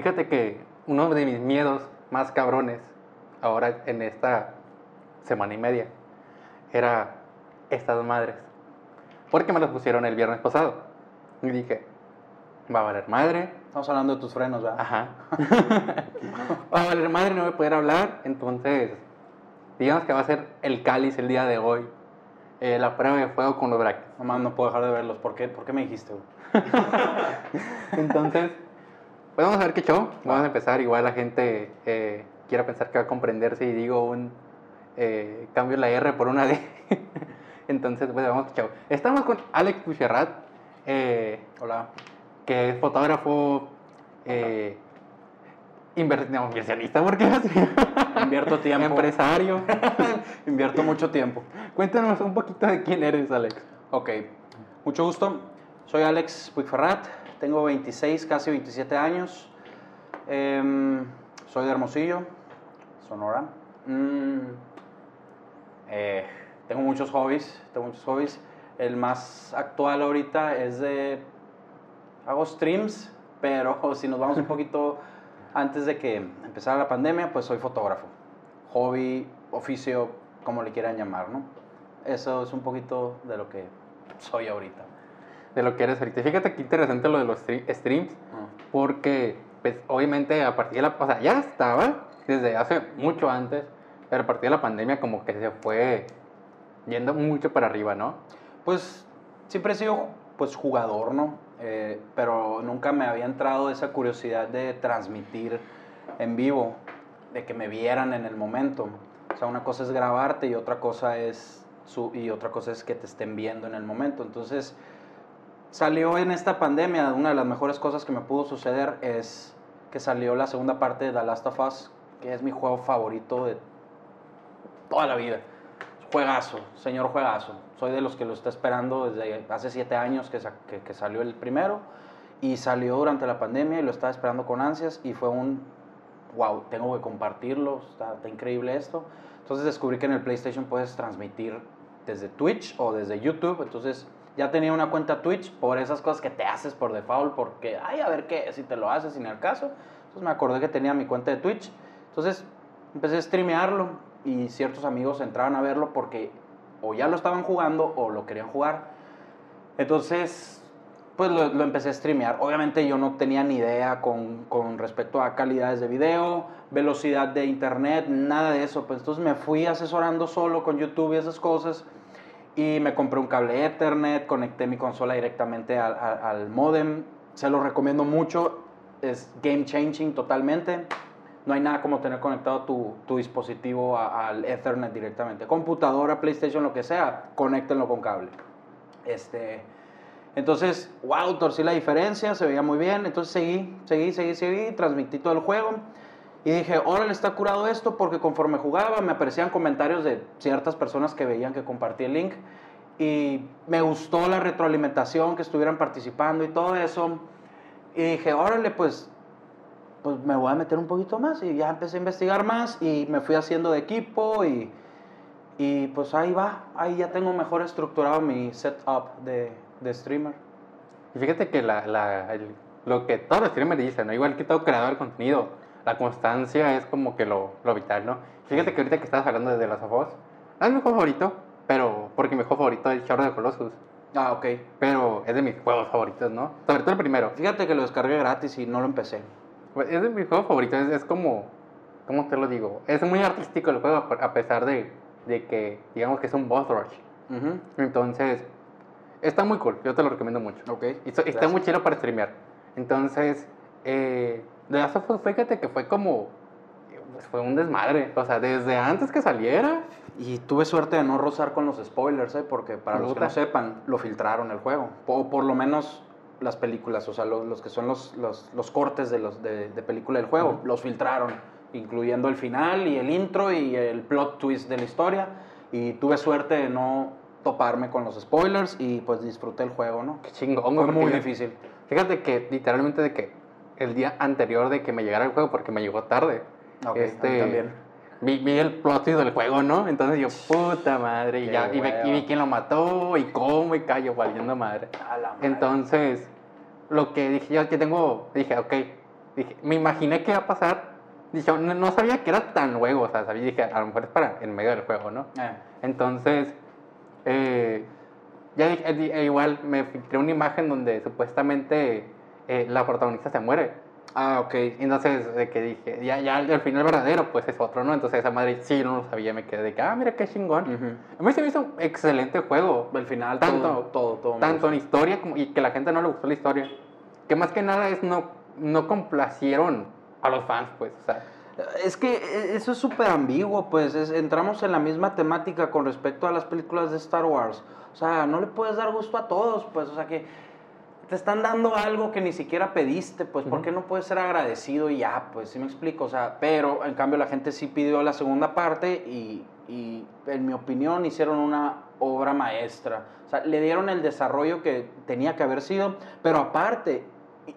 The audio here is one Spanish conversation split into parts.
Fíjate que uno de mis miedos más cabrones ahora en esta semana y media era estas madres. Porque me las pusieron el viernes pasado. Y dije, va a valer madre. Estamos hablando de tus frenos, ¿verdad? Ajá. va a valer madre, no voy a poder hablar. Entonces, digamos que va a ser el cáliz el día de hoy. Eh, la prueba de fuego con los brackets. Nomás no puedo dejar de verlos. ¿Por qué, ¿Por qué me dijiste? Entonces, pues vamos a ver qué show. Vamos a empezar. Igual la gente eh, quiera pensar que va a comprender si digo un eh, cambio la R por una D. Entonces, pues vamos a show. Estamos con Alex Pucherrat. Eh, Hola. que es fotógrafo eh, inver- no, inversionista, porque? Invierto tiempo. Empresario. Invierto mucho tiempo. Cuéntanos un poquito de quién eres, Alex. Ok, mucho gusto. Soy Alex Puigferrat, tengo 26, casi 27 años. Em, soy de Hermosillo, Sonora. Mm, eh, tengo muchos hobbies, tengo muchos hobbies. El más actual ahorita es de... Hago streams, pero si nos vamos un poquito antes de que empezara la pandemia, pues soy fotógrafo. Hobby, oficio, como le quieran llamar, ¿no? Eso es un poquito de lo que soy ahorita. De lo que eres ahorita. Fíjate qué interesante lo de los stre- streams. Porque, pues, obviamente, a partir de la... O sea, ya estaba desde hace mucho antes, pero a partir de la pandemia como que se fue yendo mucho para arriba, ¿no? Pues siempre he sido pues jugador, ¿no? Eh, pero nunca me había entrado esa curiosidad de transmitir en vivo, de que me vieran en el momento. O sea, una cosa es grabarte y otra cosa es su, y otra cosa es que te estén viendo en el momento. Entonces, salió en esta pandemia, una de las mejores cosas que me pudo suceder es que salió la segunda parte de The Last of Us, que es mi juego favorito de toda la vida. Juegazo, señor juegazo. Soy de los que lo está esperando desde hace siete años que, que salió el primero y salió durante la pandemia y lo estaba esperando con ansias y fue un, wow, tengo que compartirlo, está, está increíble esto. Entonces descubrí que en el PlayStation puedes transmitir desde Twitch o desde YouTube, entonces ya tenía una cuenta Twitch por esas cosas que te haces por default, porque, ay, a ver qué, si te lo haces sin el caso. Entonces me acordé que tenía mi cuenta de Twitch, entonces empecé a streamearlo y ciertos amigos entraban a verlo porque o ya lo estaban jugando o lo querían jugar. Entonces, pues lo, lo empecé a streamear. Obviamente yo no tenía ni idea con, con respecto a calidades de video, velocidad de internet, nada de eso. Pues entonces me fui asesorando solo con YouTube y esas cosas. Y me compré un cable Ethernet, conecté mi consola directamente al, al, modem. Se lo recomiendo mucho, es game changing totalmente. No hay nada como tener conectado tu, tu dispositivo al Ethernet directamente. Computadora, PlayStation, lo que sea, conéctenlo con cable. Este, entonces, wow, torcí la diferencia, se veía muy bien. Entonces seguí, seguí, seguí, seguí, transmití todo el juego. Y dije, órale, está curado esto porque conforme jugaba me aparecían comentarios de ciertas personas que veían que compartí el link. Y me gustó la retroalimentación, que estuvieran participando y todo eso. Y dije, órale, pues, pues me voy a meter un poquito más. Y ya empecé a investigar más y me fui haciendo de equipo y, y pues ahí va. Ahí ya tengo mejor estructurado mi setup de, de streamer. Y fíjate que la, la- el- lo que todos los streamers dicen, ¿no? igual que todo creador de contenido, la constancia es como que lo, lo vital, ¿no? Fíjate que ahorita que estabas hablando de las of Us, no es mi juego favorito, pero porque mi juego favorito es Shadow of the Colossus, Ah, ok. pero es de mis juegos favoritos, ¿no? Sobre todo el primero. Fíjate que lo descargué gratis y no lo empecé. Pues, Es de mis juegos favoritos, es, es como, ¿cómo te lo digo? Es muy artístico el juego a pesar de, de que, digamos que es un boss rush. Ujú. Entonces, está muy cool, yo te lo recomiendo mucho. Ok. Y so- está muy chido para streamear. Entonces, eh, The Last of Us, fíjate que fue como. pues, fue un desmadre. O sea, desde antes que saliera. Y tuve suerte de no rozar con los spoilers, ¿eh? porque para los que no sepan, lo filtraron el juego. O por lo menos las películas, o sea, los, los que son los, los, los cortes de, los, de, de película del juego, Ujú. los filtraron, incluyendo el final y el intro y el plot twist de la historia. Y tuve suerte de no toparme con los spoilers y pues disfruté el juego, ¿no? Qué chingón, Fue muy difícil. Fíjate que literalmente de que el día anterior de que me llegara el juego, porque me llegó tarde. Ok, a mí también. Vi, vi el plot twist del juego, ¿no? Entonces yo, puta madre, y ya, y, ve- y vi quién lo mató, y cómo, y callo, valiendo madre. A la madre. Entonces, lo que dije, yo que tengo, dije, ok, dije, me imaginé que iba a pasar. Dije, no, no sabía que era tan juego, o sea, sabía, dije, a lo mejor es para en medio del juego, ¿no? Eh, Entonces, eh, ya dije, di- eh, igual me filtré una imagen donde supuestamente eh, la protagonista se muere. Ah, ok. Entonces, de que dije, ya, ya el final verdadero, pues es otro, ¿no? Entonces, esa madre sí, no lo sabía, me quedé de que, ah, mira qué chingón. Ujú. A mí se me hizo un excelente juego. El final, Tanto- todo, todo, todo. Tanto en historia como, y que la gente no le gustó la historia. Que más que nada es no, no complacieron a los fans, pues. O sea, Es que eh, eso es súper ambiguo, pues es- entramos en la misma temática con respecto a las películas de Star Wars. O sea, no le puedes dar gusto a todos, pues, o sea que te están dando algo que ni siquiera pediste, pues, ¿por qué no puedes ser agradecido y ya? Pues, sí me explico, o sea, pero en cambio la gente sí pidió la segunda parte y, y en mi opinión hicieron una obra maestra. O sea, le dieron el desarrollo que tenía que haber sido, pero aparte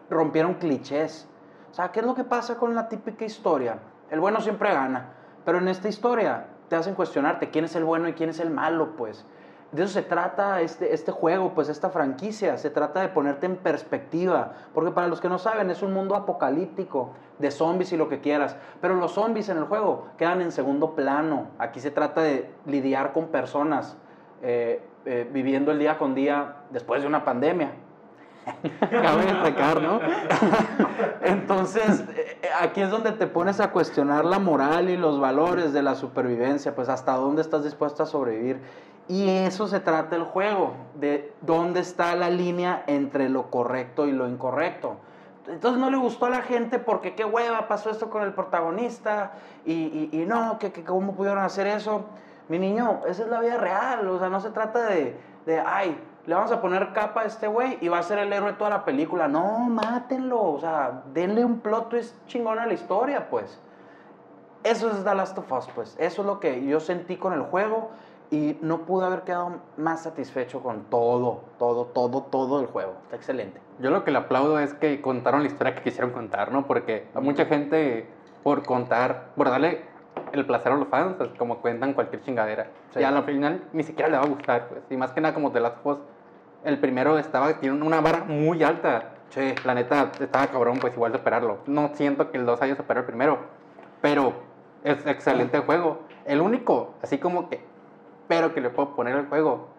rompieron clichés. O sea, ¿qué es lo que pasa con la típica historia? El bueno siempre gana, pero en esta historia te hacen cuestionarte quién es el bueno y quién es el malo, pues. De eso se trata este, este juego, pues esta franquicia, se trata de ponerte en perspectiva, porque para los que no saben es un mundo apocalíptico, de zombies y lo que quieras, pero los zombies en el juego quedan en segundo plano, aquí se trata de lidiar con personas eh, eh, viviendo el día con día después de una pandemia. cabe destacar, ¿no? Entonces, eh, aquí es donde te pones a cuestionar la moral y los valores de la supervivencia, pues hasta dónde estás dispuesto a sobrevivir. Y eso se trata el juego, de dónde está la línea entre lo correcto y lo incorrecto. Entonces no le gustó a la gente porque qué hueva pasó esto con el protagonista y, y- y no, que, que cómo pudieron hacer eso. Mi niño, esa es la vida real, o sea, no se trata de, de ay, le vamos a poner capa a este güey y va a ser el héroe de toda la película. No, mátenlo, o sea, denle un plot twist chingón a la historia, pues. Eso es The Last of Us, pues. Eso es lo que yo sentí con el juego y no pude haber quedado más satisfecho con todo, todo, todo, todo el juego. Está excelente. Yo lo que le aplaudo es que contaron la historia que quisieron contar, ¿no? Porque a mucha gente, por contar, por darle el placer a los fans, es como cuentan cualquier chingadera. Sí. Y al final ni siquiera le va a gustar, pues. Y más que nada, como de las Us, el primero estaba, tiene una vara muy alta. Sí. La neta, estaba cabrón, pues igual superarlo. No siento que el 2 haya superado el primero, pero es excelente juego. El único, así como que, pero que le puedo poner al juego,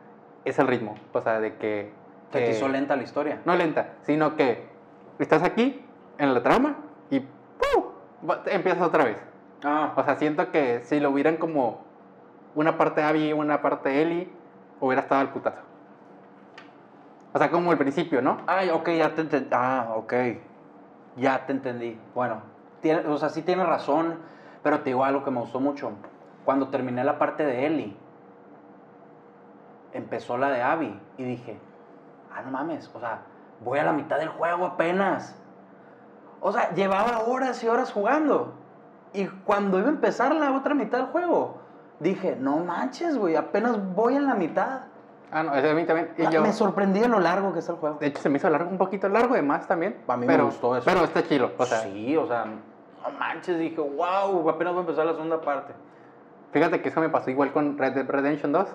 es el ritmo. O sea, de que... Te que- hizo lenta la historia. no lenta, sino que estás aquí en la trama y ¡pum! Empiezas otra vez. Ah, O sea, siento que si lo hubieran como una parte Abby y una parte Ellie, hubiera estado al putazo. O sea, como el principio, ¿no? Ay, ok, ya te entendí. Ah, ok. Ya te entendí. Bueno, tiene, o sea, sí tienes razón, pero te digo algo que me gustó mucho. Cuando terminé la parte de Ellie, empezó la de Abby y dije, ah, no mames, o sea, voy a la mitad del juego apenas. O sea, llevaba horas y horas jugando. Y cuando iba a empezar la otra mitad del juego, dije, no manches, güey, apenas voy en la mitad. Ah, no, ese a mí también. Y yo, Me sorprendí de lo largo que está el juego. de hecho, se me hizo largo, un poquito largo de más también. A mí me pero, gustó eso. Pero está chilo. O sea, sí, o sea, no manches, dije, wow, apenas voy a empezar la segunda parte. fíjate que eso me pasó igual con Red Dead Redemption 2.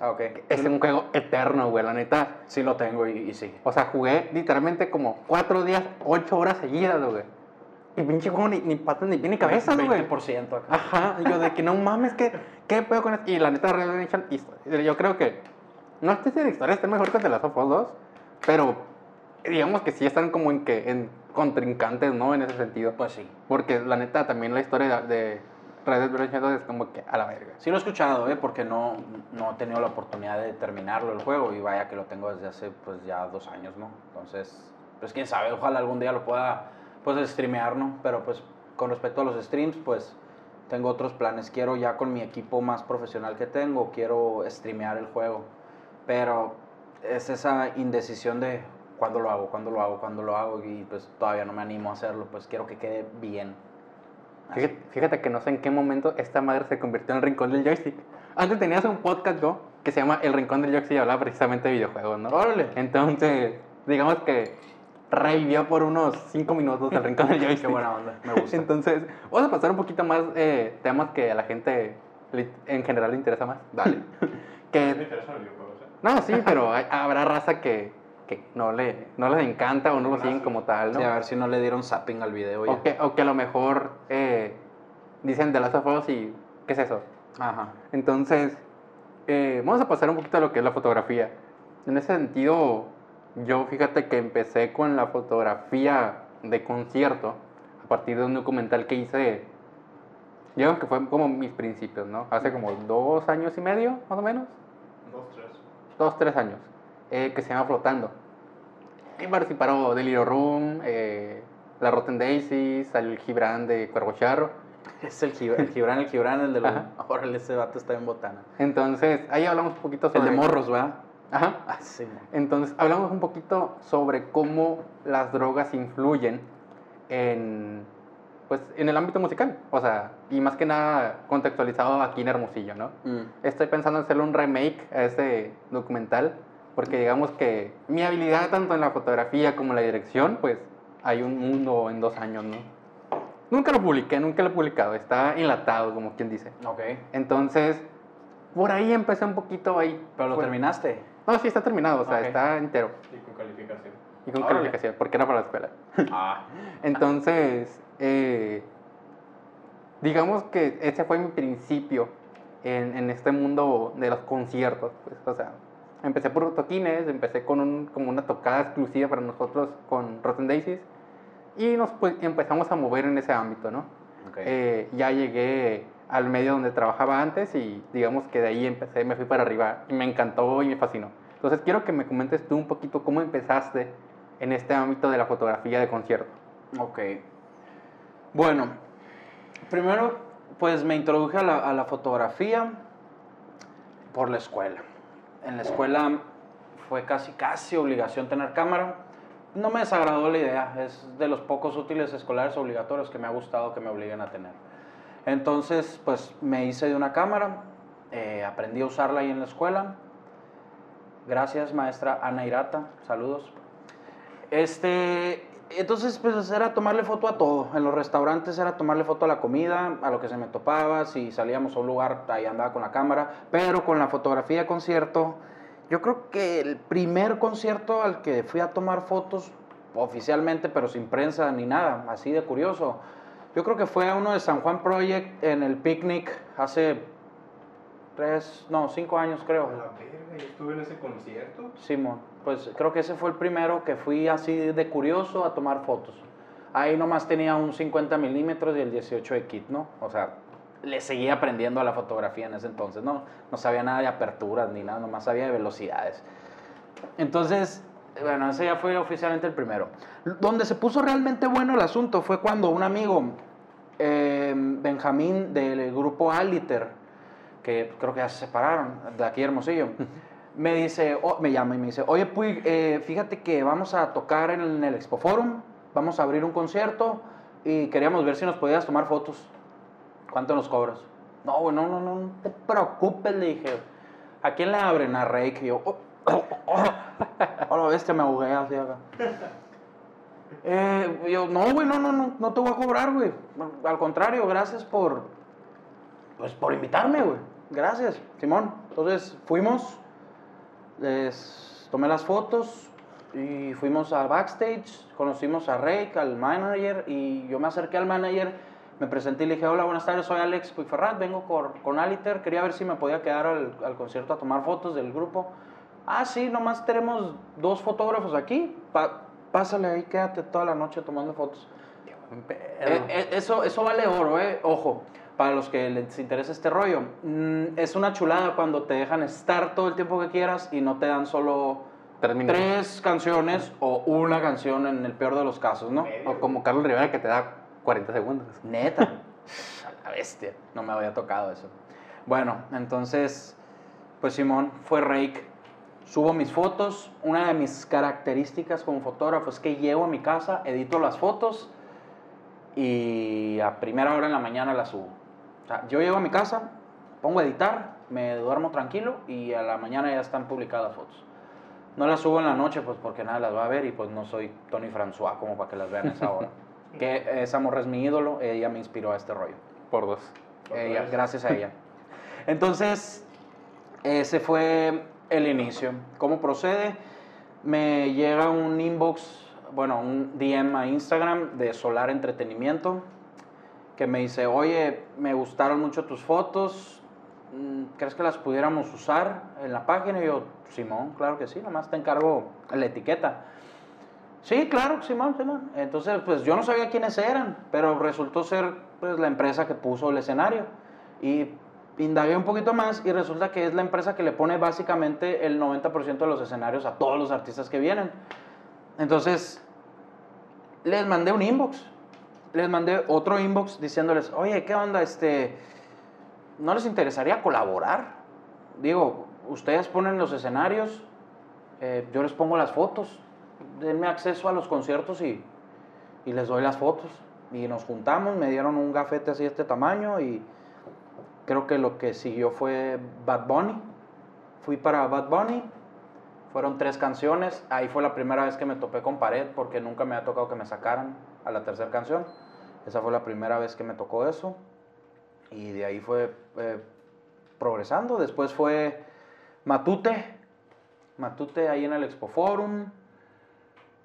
Ah, ok. Es un juego eterno, güey, la neta. Sí lo tengo y, y sí. O sea, jugué literalmente como cuatro días, ocho horas seguidas, güey. Y pinche juego ni, ni patas ni pie ni cabeza, güey. 20% acá. Ajá, yo de que no mames, ¿qué, qué pedo con esto? Y la neta, Red Dead Redemption, y- yo creo que, no sé si la historia está mejor que The Last of Us 2, pero digamos que sí están como en que en contrincantes, ¿no? En ese sentido. Pues sí. Porque la neta, también la historia de, de Red Dead Redemption 2 es como que a la verga. Sí lo he escuchado, ¿eh? Porque no, no he tenido la oportunidad de terminarlo el juego y vaya que lo tengo desde hace pues ya dos años, ¿no? Entonces, pues quién sabe, ojalá algún día lo pueda pues streamear, ¿no? Pero pues con respecto a los streams, pues tengo otros planes. Quiero ya con mi equipo más profesional que tengo, quiero streamear el juego. Pero es esa indecisión de cuándo lo hago, cuándo lo hago, cuándo lo hago y pues todavía no me animo a hacerlo, pues quiero que quede bien. Fíjate, fíjate que no sé en qué momento esta madre se convirtió en el rincón del joystick. Antes tenías un podcast, yo, que se llama El Rincón del Joystick y hablaba precisamente de videojuegos, ¿no? Órale. Entonces, digamos que revivió por unos 5 minutos el Rincón del Joystick. Qué buena onda, me gusta. Entonces, vamos a pasar un poquito más eh, temas que a la gente en general le interesa más. Dale. que Me videojuegos, ¿eh? No, sí, pero hay- habrá raza que que no, le, no les encanta o no lo siguen como tal, ¿no? Sí, a ver si no le dieron zapping al video ya. o, que, o que a lo mejor eh, dicen de las of Us y ¿qué es eso? Ajá. Entonces, eh, vamos a pasar un poquito a lo que es la fotografía. En ese sentido, yo fíjate que empecé con la fotografía de concierto a partir de un documental que hice, digamos que fue como mis principios, ¿no? Hace como dos años y medio, más o menos. Dos, tres años, eh, que se llama Flotando. Y participaron Delirio Room, eh, La Rotten Daisies, el Gibran de Cuervo Charro. Es el, Gibran, el Gibran, el Gibran, el de los... Órale, ese vato está en botana. Entonces, ahí hablamos un poquito El sobre... de morros, ¿verdad? Ajá. Ah, sí. Entonces, hablamos un poquito sobre cómo las drogas influyen en, pues, en el ámbito musical. O sea, y más que nada contextualizado aquí en Hermosillo, ¿no? Mm. Estoy pensando en hacerle un remake a ese documental, porque digamos que mi habilidad tanto en la fotografía como en la dirección, pues hay un mundo en dos años, ¿no? Nunca lo publiqué, nunca lo he publicado, está enlatado, como quien dice. Ok. Entonces, por ahí empecé un poquito ahí. ¿Pero lo Fue- terminaste? No, sí, está terminado, o sea, está entero. Y con calificación. Y con Órale. calificación, porque era para la escuela. Ah. Entonces, eh, digamos que ese fue mi principio en, en este mundo de los conciertos. Pues, o sea, empecé por toquines, empecé con un- como una tocada exclusiva para nosotros con Rotten Daisies y nos pues, empezamos a mover en ese ámbito, ¿no? Ok. Eh, ya llegué al medio donde trabajaba antes y digamos que de ahí empecé, me fui para arriba y me encantó y me fascinó. Entonces quiero que me comentes tú un poquito cómo empezaste en este ámbito de la fotografía de concierto. Ok. Bueno, primero, pues me introduje a la, fotografía por la escuela. En la escuela fue casi, casi obligación tener cámara. No me desagradó la idea, es de los pocos útiles escolares obligatorios que me ha gustado que me obliguen a tener. Entonces, pues me hice de una cámara, eh, aprendí a usarla ahí en la escuela. Gracias, maestra Ana Irata, saludos. Este, entonces, pues era tomarle foto a todo. En los restaurantes era tomarle foto a la comida, a lo que se me topaba. Si salíamos a un lugar, ahí andaba con la cámara. Pero con la fotografía de concierto, yo creo que el primer concierto al que fui a tomar fotos oficialmente, pero sin prensa ni nada, así de curioso. Yo creo que fue a uno de San Juan Project en el picnic hace tres, no, cinco años creo. A la verga, yo estuve en ese concierto. Simón, pues creo que ese fue el primero que fui así de curioso a tomar fotos. Ahí nomás tenía un 50 milímetros y el 18 de kit, ¿no? O sea, le seguía aprendiendo a la fotografía en ese entonces, ¿no? No sabía nada de aperturas ni nada, nomás sabía de velocidades. Entonces, bueno, ese ya fue oficialmente el primero. Donde se puso realmente bueno el asunto fue cuando un amigo, eh, Benjamín, del grupo Aliter, que creo que ya se separaron, de aquí Hermosillo, me dice, oh, me llama y me dice, oye, Puig, eh, fíjate que vamos a tocar en el Expo Forum, vamos a abrir un concierto y queríamos ver si nos podías tomar fotos. ¿Cuánto nos cobras? No, güey, no, no, no, te preocupes, le dije. ¿A quién le abren? A Rake. Y yo, oh, oh, oh, oh, la bestia, me ahogué así acá. Eh, yo, no, güey, no, no, no, no te voy a cobrar, güey. Al contrario, gracias por, pues, por invitarme, güey. Gracias, Simón. Entonces fuimos, les tomé las fotos y fuimos a backstage, conocimos a Rake, al manager, y yo me acerqué al manager, me presenté y le dije, hola, buenas tardes, soy Alex Puigferrat, vengo con, con Aliter, quería ver si me podía quedar al, al concierto a tomar fotos del grupo. Ah, sí, nomás tenemos dos fotógrafos aquí, pa- pásale ahí, quédate toda la noche tomando fotos. Eh, eh, eso, eso vale oro, eh. Ojo, para los que les interesa este rollo. Mm, es una chulada cuando te dejan estar todo el tiempo que quieras y no te dan solo Tres canciones o una canción en el peor de los casos, ¿no? O como Carlos Rivera que te da 40 segundos. Neta. A la bestia. No me había tocado eso. Bueno, entonces, pues Simón fue Rake. Subo mis fotos. Una de mis características como fotógrafo es que llego a mi casa, edito las fotos y a primera hora en la mañana las subo. O sea, yo llego a mi casa, pongo a editar, me duermo tranquilo y a la mañana ya están publicadas fotos. No las subo en la noche pues porque nadie las va a ver y pues no soy Tony François como para que las vean a esa hora. que esa morra es mi ídolo, ella me inspiró a este rollo. Por dos. Ella, gracias a ella. Entonces, ese fue el inicio. ¿Cómo procede? me llega un inbox, bueno, un DM a Instagram de Solar Entretenimiento que me dice, oye, me gustaron mucho tus fotos, mm, ¿crees que las pudiéramos usar en la página? Y yo, Simón, claro que sí, nomás te encargo la etiqueta. Sí, claro, Simón, Simón. Entonces, pues yo no sabía quiénes eran, pero resultó ser pues, la empresa que puso el escenario. Y indagué un poquito más y resulta que es la empresa que le pone básicamente el 90% de los escenarios a todos los artistas que vienen. Entonces, les mandé un inbox. Les mandé otro inbox diciéndoles, oye, ¿qué onda? Este, ¿No les interesaría colaborar? Digo, ustedes ponen los escenarios, eh, yo les pongo las fotos, denme acceso a los conciertos y, y les doy las fotos. Y nos juntamos, me dieron un gafete así de este tamaño y creo que lo que siguió fue Bad Bunny. Fui para Bad Bunny, fueron tres canciones. Ahí fue la primera vez que me topé con pared porque nunca me había tocado que me sacaran a la tercera canción. Esa fue la primera vez que me tocó eso. Y de ahí fue eh, progresando. Después fue Matute. Matute ahí en el Expo Forum.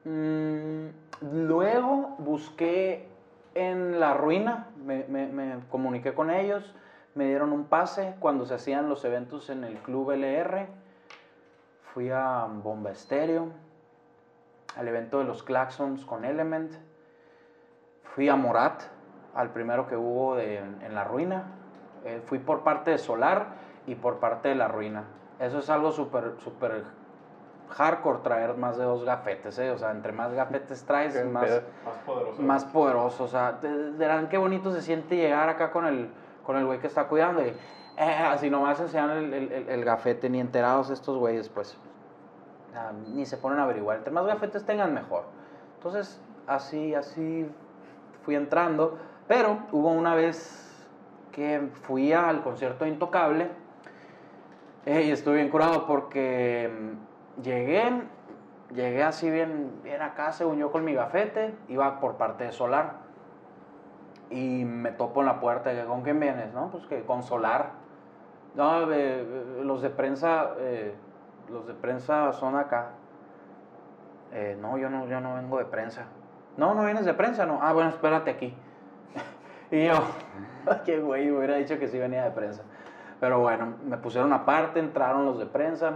Mm, luego busqué en La Ruina. Me, comuniqué con ellos. Me dieron un pase cuando se hacían los eventos en el Club LR. Fui a Bomba Estéreo, al evento de los Claxons con Element. Fui a Morat, al primero que hubo de- en La Ruina. Eh, fui por parte de Solar y por parte de La Ruina. Eso es algo súper, súper hardcore traer más de dos gafetes, ¿eh? O sea, entre más gafetes traes, más. Más poderoso. más poderoso. O sea, verán qué bonito se siente llegar acá con el con el güey que está cuidando. Y, eh, así nomás enseñan el, el, el- el gafete, ni enterados estos güeyes, pues. ah, ni se ponen a averiguar. Entre más gafetes tengan, mejor. Entonces, así, así fui entrando. Pero hubo una vez que fui al concierto de Intocable. eh, y estuve bien curado porque mm, llegué, llegué así bien, bien acá, según yo, con mi gafete. Iba por parte de Solar. Y me topo en la puerta, ¿con quién vienes? No, pues que con Solar. No, eh, eh, los de prensa, los de prensa son acá. No, yo no, yo no vengo de prensa. No, no vienes de prensa, no. Ah, bueno, espérate aquí. y yo, qué güey, hubiera dicho que sí venía de prensa. Pero bueno, me pusieron aparte, entraron los de prensa.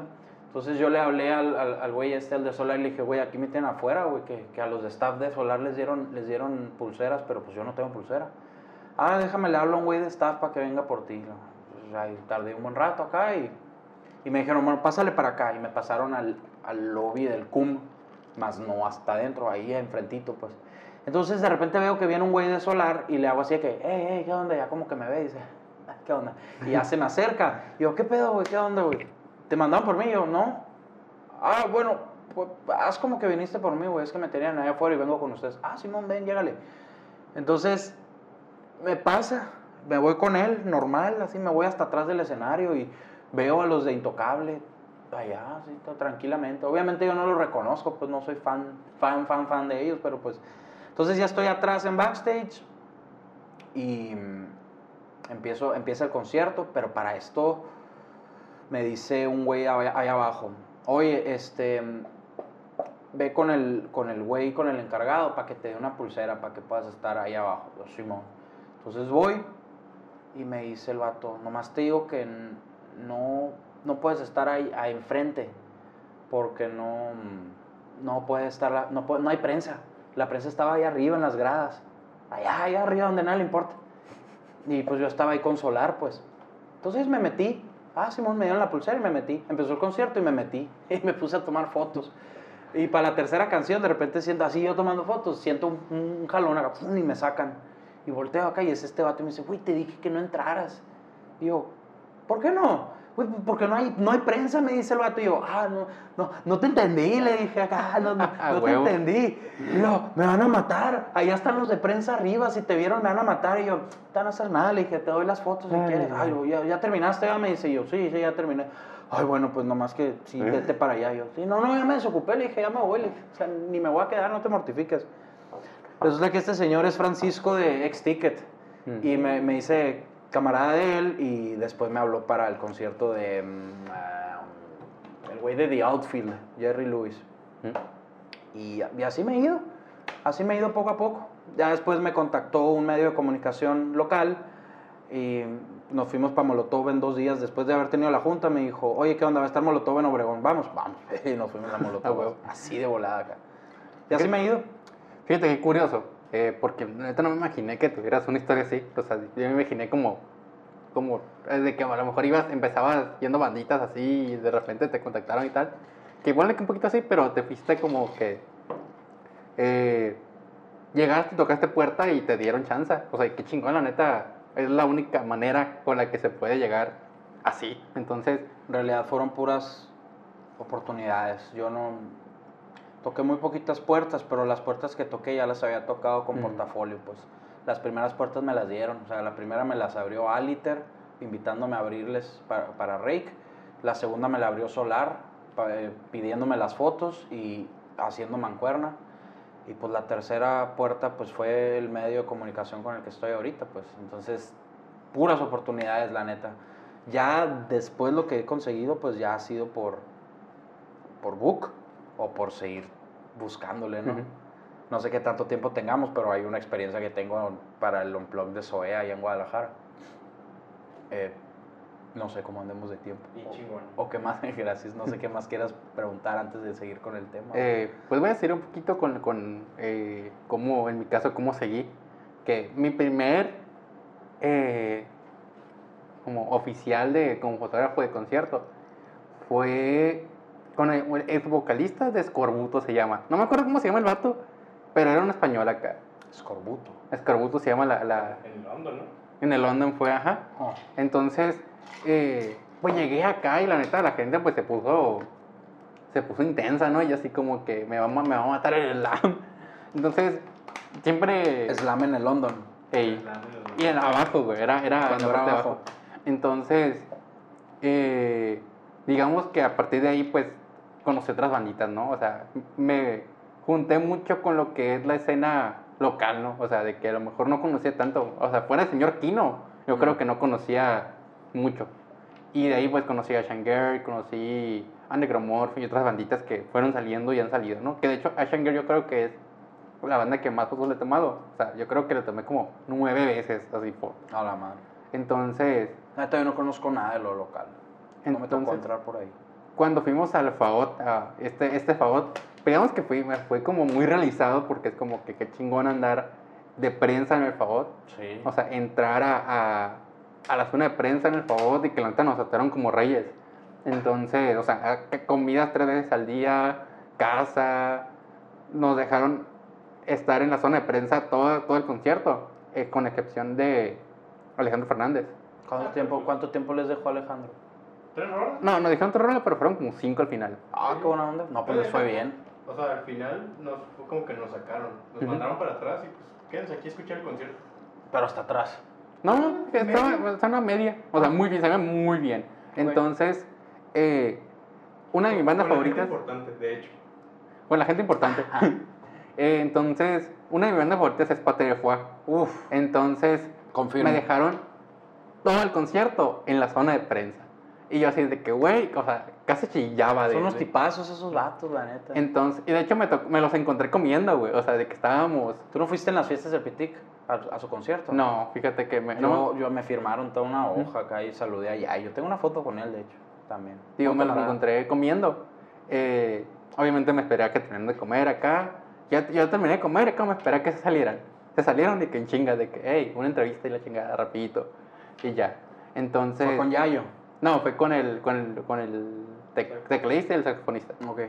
Entonces yo le hablé al, al, al güey este, al de Solar, y le dije, güey, aquí me tienen afuera, güey, que, que a los de staff de Solar les dieron, les dieron pulseras, pero pues yo no tengo pulsera. Ah, déjame le hablo a un güey de staff para que venga por ti. Pues, ahí tardé un buen rato acá y, y me dijeron, bueno, pásale para acá. Y me pasaron al, al lobby del CUM, más no hasta adentro, ahí enfrentito, pues. Entonces de repente veo que viene un güey de Solar y le hago así de que, hey, hey, ¿qué onda? Ya como que me ve y dice, "Ah, ¿qué onda? Y ya se me acerca. Y yo, ¿qué pedo, güey? ¿Qué onda, güey? ¿Te mandaron por mí? Y yo, no. Ah, bueno, pues haz como que viniste por mí, güey. Es que me tenían allá afuera y vengo con ustedes. Ah, Simón, ven, llégale. Entonces, me pasa, me voy con él, normal, así me voy hasta atrás del escenario y veo a los de Intocable allá, todo tranquilamente. Obviamente yo no los reconozco, pues no soy fan, fan, fan, fan de ellos, pero pues... Entonces ya estoy atrás en backstage y mm, empiezo, empieza el concierto, pero para esto me dice un güey allá abajo, oye, este, mm, ve con el, con el güey, con el encargado, para que te dé una pulsera, para que puedas estar ahí abajo. Yo, Simón. Entonces voy y me dice el vato, nomás te digo que no, no puedes estar ahí, ahí enfrente, porque no, no puede estar, la- no, puede- no hay prensa. La prensa estaba ahí arriba en las gradas, allá, allá arriba donde nada le importa. Y pues yo estaba ahí con Solar, pues. Entonces me metí. Ah, Simón, me dieron la pulsera y me metí. Empezó el concierto y me metí. Y me puse a tomar fotos. Y para la tercera canción, de repente siento así yo tomando fotos, siento un, un jalón acá, y me sacan. Y volteo acá y es este vato y me dice, güey, te dije que no entraras. Y yo, ¿por qué no? Güey, porque no hay, no hay prensa, me dice el vato. Y yo, ah, no, no, no te entendí, le dije acá, no, no, A no te entendí. Y yo, me van a matar. Allá están los de prensa arriba, si te vieron me van a matar. Y yo, te van a hacer nada, le dije, te doy las fotos si Ay, quieres. ay. Ya, ya terminaste, ya me dice yo, sí, sí, ya terminé. Ay, bueno, pues nomás que sí, vete para allá. Y yo, sí, no, no, ya me desocupé, le dije, ya me voy, le dije, o sea, ni me voy a quedar, no te mortifiques. Resulta que este señor es Francisco de X Ticket Mm. y me, me hice camarada de él y después me habló para el concierto de mm, ah, el güey de The Outfield, Jerry Lewis. Ujú. Y, y así me he ido, así me he ido poco a poco. Ya después me contactó un medio de comunicación local y nos fuimos para Molotov en dos días. Después de haber tenido la junta, me dijo, oye, ¿qué onda? ¿Va a estar Molotov en Obregón? Vamos, vamos. Y nos fuimos a Ah, Molotov, huevo. así de volada acá. Y así me he ido. Fíjate qué curioso, eh, porque neta no me imaginé que tuvieras una historia así. O sea, yo me imaginé como, como eh, de que a lo mejor ibas, empezabas yendo banditas así y de repente te contactaron y tal. Que igual que un poquito así, pero te fuiste como que eh, llegaste, tocaste puerta y te dieron chance. O sea, qué chingón, la neta, es la única manera con la que se puede llegar así. Entonces, En realidad fueron puras oportunidades. Yo no toqué muy poquitas puertas, pero las puertas que toqué ya las había tocado con Mm. portafolio, pues. Las primeras puertas me las dieron, o sea, la primera me las abrió Aliter, invitándome a abrirles para, para Rake. La segunda me la abrió Solar, pa- eh, pidiéndome las fotos y haciendo mancuerna. Y pues la tercera puerta pues fue el medio de comunicación con el que estoy ahorita, pues. Entonces, puras oportunidades, la neta. Ya después lo que he conseguido, pues ya ha sido por, por book o por seguir buscándole, ¿no? Ujú. No sé qué tanto tiempo tengamos, pero hay una experiencia que tengo para el Unplug de Zoe allá en Guadalajara. Eh, no sé cómo andemos de tiempo. Y O- chingón. O, qué más, gracias. No sé qué más quieras preguntar antes de seguir con el tema. Eh, pues voy a decir un poquito con, con eh, cómo, en mi caso, cómo seguí. Que mi primer eh, como oficial de como fotógrafo de concierto fue con el, el ex vocalista de Scorbuto se llama. No me acuerdo cómo se llama el vato, pero era un español acá. Escorbuto. Scorbuto se llama la, la- En London, ¿no? en el London fue, ajá. Oh, Entonces, eh, pues llegué acá y la neta la gente pues se puso, se puso intensa, ¿no? Y así como que me va, me va a matar el slam. Entonces, siempre... Slam en el London. Ey, En London. y en abajo, güey, era, era Cuando abajo. Entonces, eh, digamos que a partir de ahí, pues, conocí otras banditas, ¿no? O sea, me junté mucho con lo que es la escena local, ¿no? O sea, de que a lo mejor no conocía tanto, o sea, fuera el señor Kino, yo creo que no conocía mucho. Y de ahí, pues, conocí a Shanger, conocí a Necromorph y otras banditas que fueron saliendo y han salido, ¿no? Que de hecho, a Shanger yo creo que es la banda que más fotos le he tomado. O sea, yo creo que le tomé como nueve veces, así por. A la madre. Entonces, Neta, yo no conozco nada de lo local. No me tocó Entonces- entrar por ahí. Cuando fuimos al FAOT, a este, este FAOT, digamos que fue, fue como muy realizado porque es como que qué chingón andar de prensa en el FAOT. Sí. O sea, entrar a, a, a la zona de prensa en el FAOT y que la neta nos trataron como reyes. Entonces, o sea, que comidas tres veces al día, casa, nos dejaron estar en la zona de prensa todo, todo el concierto, eh, con excepción de Alejandro Fernández. ¿Cuánto tiempo, ¿Cuánto tiempo les dejó Alejandro? ¿Tres horas? No, nos dijeron tres rolas, pero fueron como cinco al final. Ah, qué buena onda. No, pues les fue bien. O sea, al final nos, fue como que nos sacaron. Nos mandaron para atrás y pues quédense aquí a escuchar el concierto. Pero hasta atrás. No, no, estaba, ¿Medio? estaba una media. O sea, muy bien, se ve muy bien. Entonces, eh, una de mis bandas Con la gente favoritas. importante, de hecho. Con la gente importante. Eh, entonces, una de mis bandas favoritas es Patria Fua. Uf, Entonces, confirmo. me dejaron todo el concierto en la zona de prensa. Y yo así de que, güey, o sea, casi chillaba de... Son unos tipazos esos vatos, la neta. Entonces, y de hecho me, me los encontré comiendo, güey. O sea, de que estábamos... ¿Tú no fuiste en las fiestas del Pitic a, a su concierto? No, fíjate que me... Yo, no, yo me firmaron toda una hoja acá y saludé allá. Yo tengo una foto con él, de hecho, también. Digo, me los encontré comiendo. Eh, obviamente me esperé a que terminaran de comer acá. Ya, ya terminé de comer acá, me esperé a que se salieran. Se salieron de que en chinga, de que, hey, una entrevista y la chingada, rapidito. Y ya. Entonces... Fue con Yayo. No, fue con el, con el, con el tec- tecladista y el saxofonista. Ok,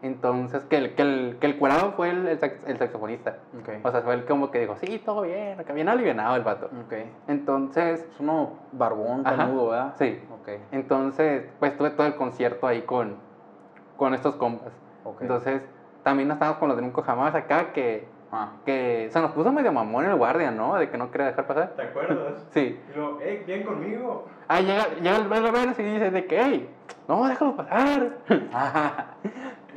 Entonces, que el, que el, que el curado fue el, el, sax- el saxofonista. ok. O sea, fue el como que dijo, sí, todo bien, acá bien alivianado el vato. ok. Entonces, Es uno barbón, peludo, ¿verdad? sí. Ok, Entonces, pues tuve todo el concierto ahí con, con estos compas. ok. Entonces, también estábamos con los de Nunca Jamás acá, que, ah, que se nos puso medio mamón el guardia, ¿no? De que no quería dejar pasar. ¿Te acuerdas? Sí. Y luego, hey, bien conmigo. Ah, llega, llega el Veras y dice de que, hey, no, déjalo pasar.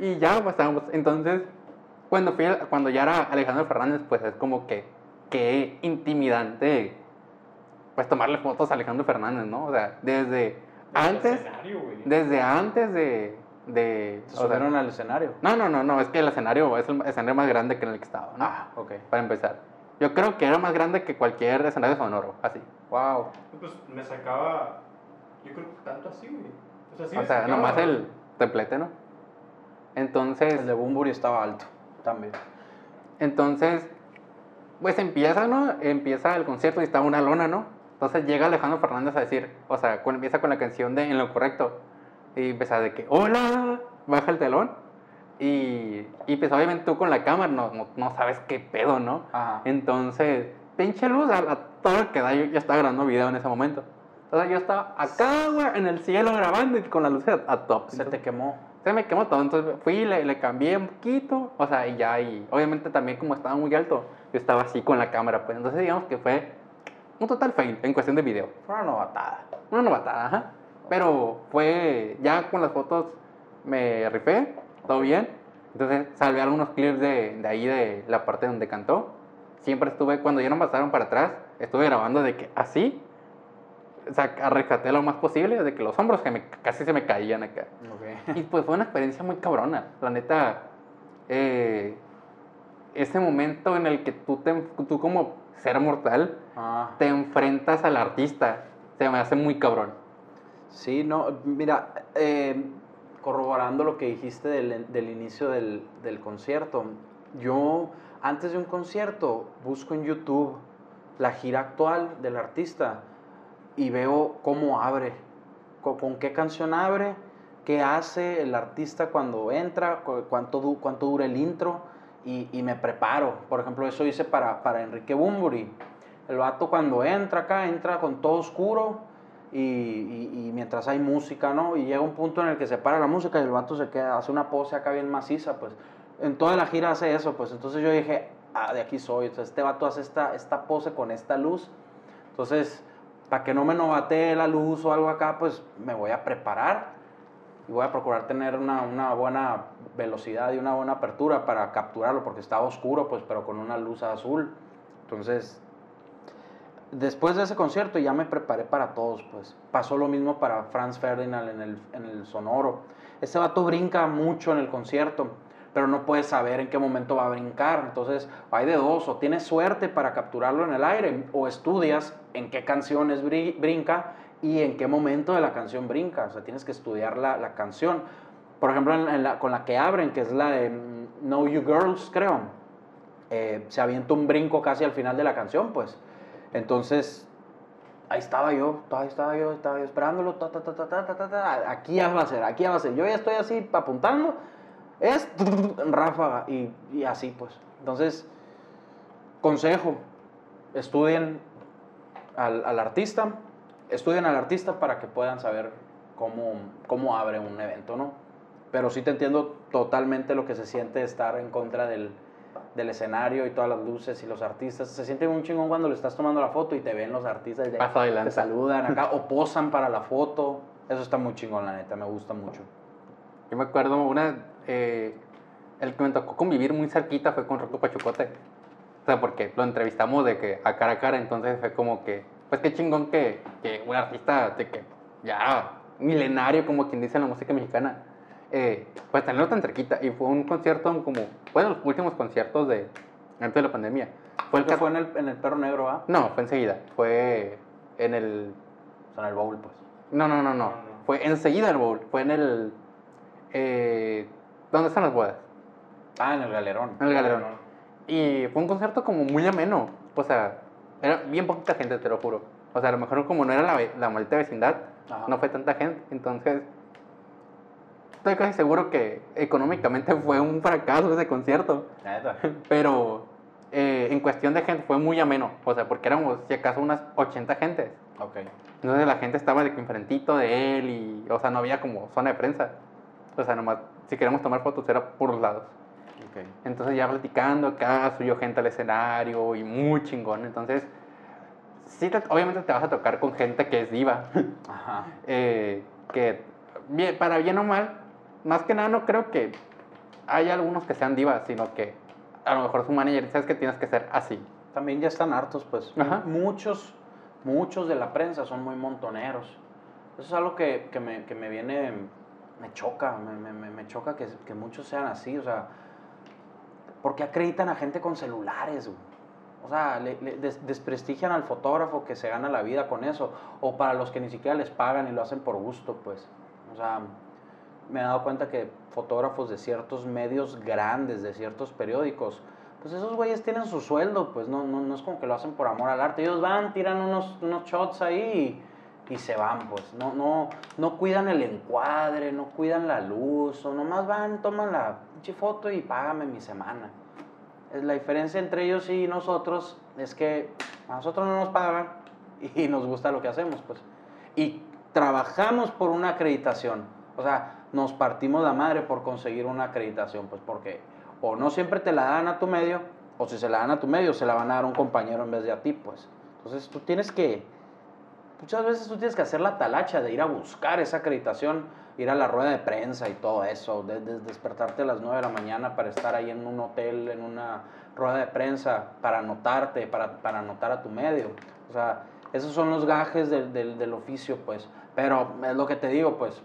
y ya, pues estábamos. Entonces, cuando, fui, cuando ya era Alejandro Fernández, pues es como que, que intimidante, pues tomarle fotos a Alejandro Fernández, ¿no? O sea, desde antes, desde antes de, de... ¿Se sea, subieron al escenario? no, no, no, no, es que el escenario es el escenario más grande que en el que estaba, ¿no? Ah, ok. Para empezar. Yo creo que era más grande que cualquier escenario sonoro, así. Wow. Pues me sacaba. Yo creo que tanto así, güey. O sea, sí o me sea, sacaba, nomás el templete, ¿no? Entonces, El de Bumburi estaba alto también. entonces, pues empieza, ¿no? Empieza el concierto y está una lona, ¿no? Entonces llega Alejandro Fernández a decir, o sea, empieza con la canción de En lo correcto. Y empieza de que, hola, baja el telón. Y, y pues obviamente tú con la cámara no, no, no sabes qué pedo, ¿no? Ajá. Entonces, pinche luz a, a todo lo que da. Yo, yo estaba grabando video en ese momento. Entonces yo estaba acá, güey, en el cielo grabando y con la luz a, a top. Se te quemó. se me quemó todo. Entonces fui, le, le cambié un poquito. O sea, y ya, y obviamente también como estaba muy alto, yo estaba así con la cámara. Pues entonces digamos que fue un total fail en cuestión de video. Fue una novatada. Una novatada, ajá. Pero fue, ya con las fotos me rifé, todo bien. Entonces salvé algunos clips de, de ahí, de la parte donde cantó. Siempre estuve, cuando ya no pasaron para atrás, estuve grabando de que así, o sea, rescaté lo más posible, de que los hombros que me, casi se me caían acá. Y pues fue una experiencia muy cabrona. La neta, eh, ese momento en el que tú, te, tú como ser mortal Ah. te enfrentas al artista, se me hace muy cabrón. Sí, no, mira, eh, corroborando lo que dijiste del, del inicio del, del concierto, yo antes de un concierto busco en YouTube la gira actual del artista y veo cómo abre, co- con, qué canción abre, qué hace el artista cuando entra, cu- cuánto, cuánto dura el intro y, y me preparo. Por ejemplo, eso hice para, para Enrique Bumburi. El vato cuando entra acá, entra con todo oscuro y, y- y mientras hay música, ¿no? Y llega un punto en el que se para la música y el vato se queda, hace una pose acá bien maciza, pues. En toda la gira hace eso, pues. Entonces yo dije, ah, de aquí soy. Entonces este vato hace esta, esta pose con esta luz. Entonces, para que no me novatee la luz o algo acá, pues me voy a preparar y voy a procurar tener una, una buena velocidad y una buena apertura para capturarlo, porque estaba oscuro, pues, pero con una luz azul. Entonces, después de ese concierto ya me preparé para todos, pues. Pasó lo mismo para Franz Ferdinand en el, en el Sonoro. Ese vato brinca mucho en el concierto, pero no puedes saber en qué momento va a brincar. Entonces, hay de dos, o tienes suerte para capturarlo en el aire, o estudias en qué canciones bri- brinca y en qué momento de la canción brinca. O sea, tienes que estudiar la, la canción. Por ejemplo, en- la- con la que abren, que es la de Know You Girls, creo. eh, se avienta un brinco casi al final de la canción, pues. Entonces, ahí estaba yo, ahí estaba yo, estaba yo esperándolo, ta, ta, ta, aquí ya va a ser, aquí ya va a ser. Yo ya estoy así apuntando, es ráfaga y, y así pues. Entonces, consejo, estudien al, al, artista, estudien al artista para que puedan saber cómo, cómo abre un evento, ¿no? Pero sí te entiendo totalmente lo que se siente estar en contra del, del escenario y todas las luces y los artistas. Se siente un chingón cuando le estás tomando la foto y te ven los artistas y te, te saludan acá o posan para la foto. Eso está muy chingón, la neta, me gusta mucho. Yo me acuerdo una. eh, el que me tocó convivir muy cerquita fue con Rocco Pachucote. O sea, porque lo entrevistamos de que a cara a cara, entonces fue como que. Pues qué chingón que, que un artista de que ya milenario, como quien dice en la música mexicana, eh, pues tenerlo tan cerquita. Y fue un concierto como. Fue de los últimos conciertos de. Antes de la pandemia. Fue el ¿Qué que fue en el, en el Perro Negro, ah? No, fue enseguida. Fue en el. O sea, en el bowl, pues. No, no, no, no. No, no. Fue enseguida el bowl. Fue en el. Eh, ¿Dónde están las bodas? Ah, en el galerón. En el galerón. Y fue un concierto como muy ameno. O sea, era bien poquita gente, te lo juro. O sea, a lo mejor como no era la, la maldita vecindad, Ajá. no fue tanta gente. Entonces, estoy casi seguro que económicamente fue un fracaso ese concierto. Pero eh, en cuestión de gente fue muy ameno. O sea, porque éramos, si acaso, unas 80 gentes. Ok. Entonces la gente estaba de enfrentito de él y, o sea, no había como zona de prensa. O sea, nomás, si queremos tomar fotos era por los lados. Ok. Entonces ya platicando acá, subió gente al escenario y muy chingón. Entonces, sí, te- obviamente te vas a tocar con gente que es diva. Ajá. eh, que, bien, para bien o mal, más que nada no creo que haya algunos que sean divas, sino que a lo mejor su manager, sabes que tienes que ser así. También ya están hartos, pues. Ajá. Muchos, muchos de la prensa son muy montoneros. Eso es algo que, que me, que me viene me choca, me, me- me- choca que, que muchos sean así, o sea, ¿por qué acreditan a gente con celulares? güey? O sea, le, le des- desprestigian al fotógrafo que se gana la vida con eso, o para los que ni siquiera les pagan y lo hacen por gusto, pues. O sea, me he dado cuenta que fotógrafos de ciertos medios grandes, de ciertos periódicos, pues esos güeyes tienen su sueldo, pues no, no, no es como que lo hacen por amor al arte. Ellos van, tiran unos, unos shots ahí y, se van, pues. No, no, no cuidan el encuadre, no cuidan la luz, o nomás van, toman la pinche foto y págame mi semana. La diferencia entre ellos y nosotros es que a nosotros no nos pagan y nos gusta lo que hacemos, pues. Y trabajamos por una acreditación. O sea, nos partimos la madre por conseguir una acreditación, pues porque o no siempre te la dan a tu medio, o si se la dan a tu medio, se la van a dar a un compañero en vez de a ti, pues. Entonces tú tienes que, muchas veces tú tienes que hacer la talacha de ir a buscar esa acreditación, ir a la rueda de prensa y todo eso, de, de- despertarte a las 9 de la mañana para estar ahí en un hotel, en una rueda de prensa, para anotarte, para, para anotar a tu medio. O sea, esos son los gajes del, del, del oficio, pues. Pero es lo que te digo, pues,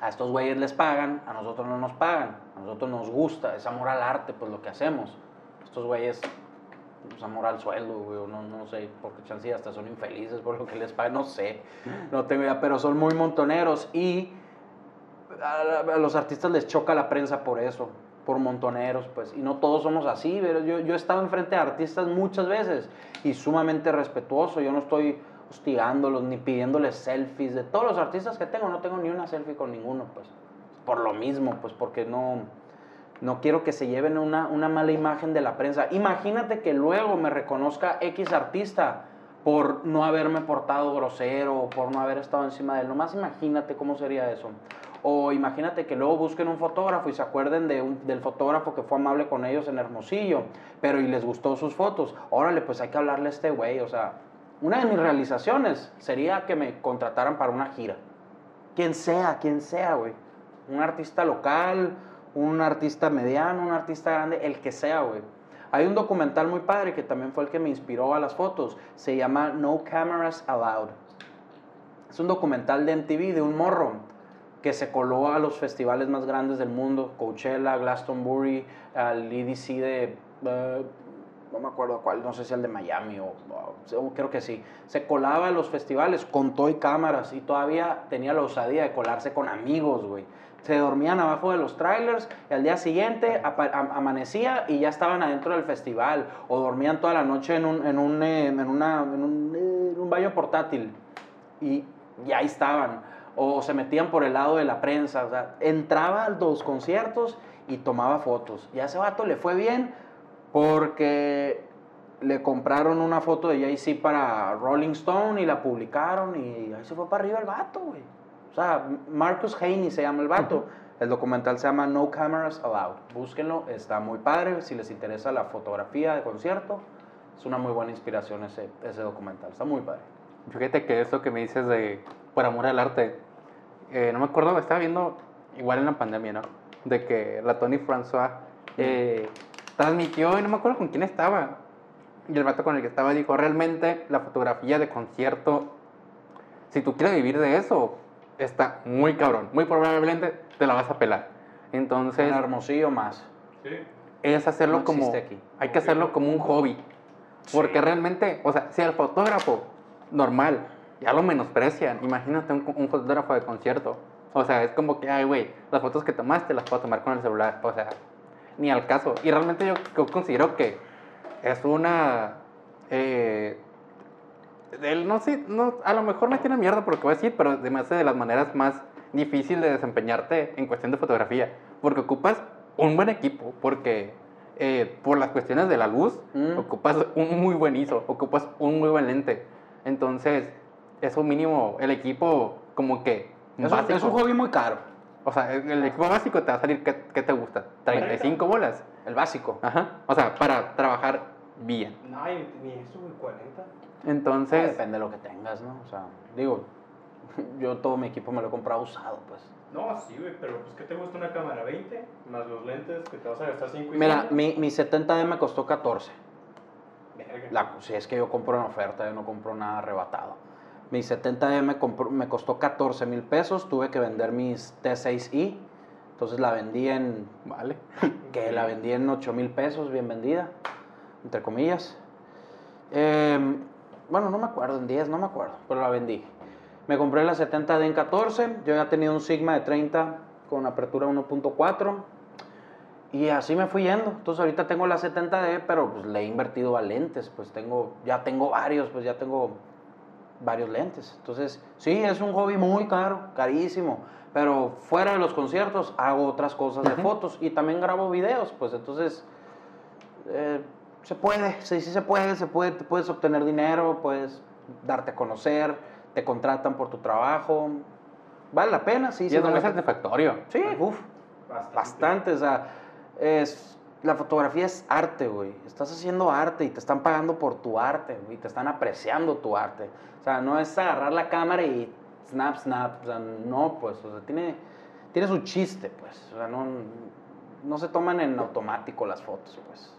a estos güeyes les pagan, a nosotros no nos pagan, a nosotros nos gusta, es amor al arte, pues lo que hacemos. Estos güeyes, pues amor al sueldo, güey, no, no sé, porque chance hasta son infelices por lo que les pagan, no sé, no tengo idea, pero son muy montoneros y a, a los artistas les choca la prensa por eso, por montoneros, pues, y no todos somos así, pero yo, yo he estado enfrente de artistas muchas veces y sumamente respetuoso, yo no estoy hostigándolos ni pidiéndoles selfies, de todos los artistas que tengo, no tengo ni una selfie con ninguno, pues, por lo mismo, pues, porque no, no quiero que se lleven una, una mala imagen de la prensa. Imagínate que luego me reconozca X artista por no haberme portado grosero por no haber estado encima de él. Nomás imagínate cómo sería eso. O imagínate que luego busquen un fotógrafo y se acuerden de un- del fotógrafo que fue amable con ellos en Hermosillo, pero y les gustó sus fotos. Órale, pues hay que hablarle a este güey. O sea, una de mis realizaciones sería que me contrataran para una gira. Quien sea, quien sea, güey. Un artista local, un artista mediano, un artista grande, el que sea, güey. Hay un documental muy padre que también fue el que me inspiró a las fotos. Se llama No Cameras Allowed. Es un documental de MTV de un morro que se coló a los festivales más grandes del mundo, Coachella, Glastonbury, al EDC de, eh, no me acuerdo cuál, no sé si el de Miami o, o- creo que sí. Se colaba a los festivales con todo y cámaras y todavía tenía la osadía de colarse con amigos, güey. Se dormían abajo de los trailers y al día siguiente amanecía y ya estaban adentro del festival o dormían toda la noche en un, en un, eh, en una, en un, eh, en un baño portátil y, y ahí estaban. O se metían por el lado de la prensa. O sea, entraba a los conciertos y tomaba fotos. Y a ese vato le fue bien porque le compraron una foto de Jay-Z para Rolling Stone y la publicaron y ahí se fue para arriba el vato, güey. O sea, Marcus Haney se llama el vato. El documental se llama No Cameras Allowed. Búsquenlo, está muy padre. Si les interesa la fotografía de concierto, es una muy buena inspiración ese, ese documental. Está muy padre. Fíjate que eso que me dices de por amor al arte, eh, no me acuerdo, estaba viendo igual en la pandemia, ¿no? De que la Tony François eh, transmitió, y no me acuerdo con quién estaba, y el vato con el que estaba dijo, realmente la fotografía de concierto, si tú quieres vivir de eso, está muy cabrón, muy probablemente te la vas a pelar. Entonces, En Hermosillo más. Sí. es hacerlo No como, aquí. hay que hacerlo como un hobby. Porque Sí. realmente, o sea, si el fotógrafo normal ya lo menosprecian, imagínate un, un fotógrafo de concierto. O sea, es como que, ay, güey, las fotos que tomaste las puedo tomar con el celular. O sea, ni al caso. Y realmente yo, yo considero que es una. Eh, el- no sé, no, a lo mejor me tiene mierda por lo que voy a decir, pero se me hace de las maneras más difíciles de desempeñarte en cuestión de fotografía. Porque ocupas un buen equipo, porque eh, por las cuestiones de la luz, Mm. ocupas un muy buen ISO, ocupas un muy buen lente. Entonces, eso mínimo, el equipo como que... Es un, es un hobby muy caro. O sea, el el equipo básico te va a salir, ¿qué, qué te gusta? ¿35 bolas? El básico. Ajá. O sea, para trabajar bien. No, ni, eso, güey, 40. Entonces, Depende de lo que tengas, ¿no? O sea, digo, yo todo mi equipo me lo he comprado usado, pues. No, sí, güey, pero pues, ¿qué te gusta una cámara? ¿20? Más los lentes que te vas a gastar 5 y Mira, mi, mi 70D me costó 14. Verga. La, si es que yo compro en oferta, yo no compro nada arrebatado. Mi 70D me, compró- me costó 14 mil pesos, tuve que vender mis T6i, entonces la vendí en, Vale. que la vendí en 8 mil pesos, bien vendida, entre comillas. Em, bueno, no me acuerdo, en 10, no me acuerdo, pero la vendí. Me compré la 70D en 14, yo ya tenía un Sigma de 30 con apertura 1.4 y así me fui yendo. Entonces ahorita tengo la 70D, pero pues le he invertido a lentes, pues tengo, ya tengo varios, pues ya tengo varios lentes. Entonces, sí, es un hobby muy caro, carísimo, pero fuera de los conciertos hago otras cosas de fotos y también grabo videos, pues entonces eh, se puede, sí, sí se puede, se puede, puedes obtener dinero, puedes darte a conocer, te contratan por tu trabajo, vale la pena, sí, Y sí es muy satisfactorio. Sí, uff, Bastante. bastante, o sea, es, la fotografía es arte, güey. Estás haciendo arte y te están pagando por tu arte, güey, te están apreciando tu arte. O sea, no es agarrar la cámara y snap, snap, o sea, no, pues, o sea, tiene, tiene su chiste, pues, o sea, no, no se toman en automático las fotos, pues.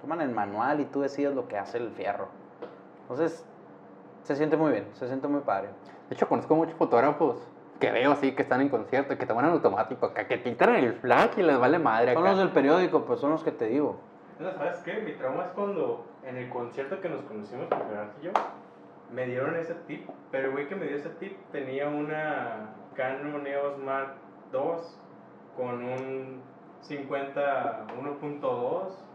Toman en manual y tú decides lo que hace el fierro. Entonces, se siente muy bien, se siente muy padre. De hecho, conozco muchos fotógrafos que veo así que están en concierto y que toman en automático acá, que quitan el flash y les vale madre Son acá. los del periódico, pues son los que te digo. No, ¿Sabes qué? Mi trauma es cuando en el concierto que nos conocimos, Gerardo y yo, me dieron ese tip, pero el güey que me dio ese tip tenía una Canon EOS Mark II con un 50 1.2.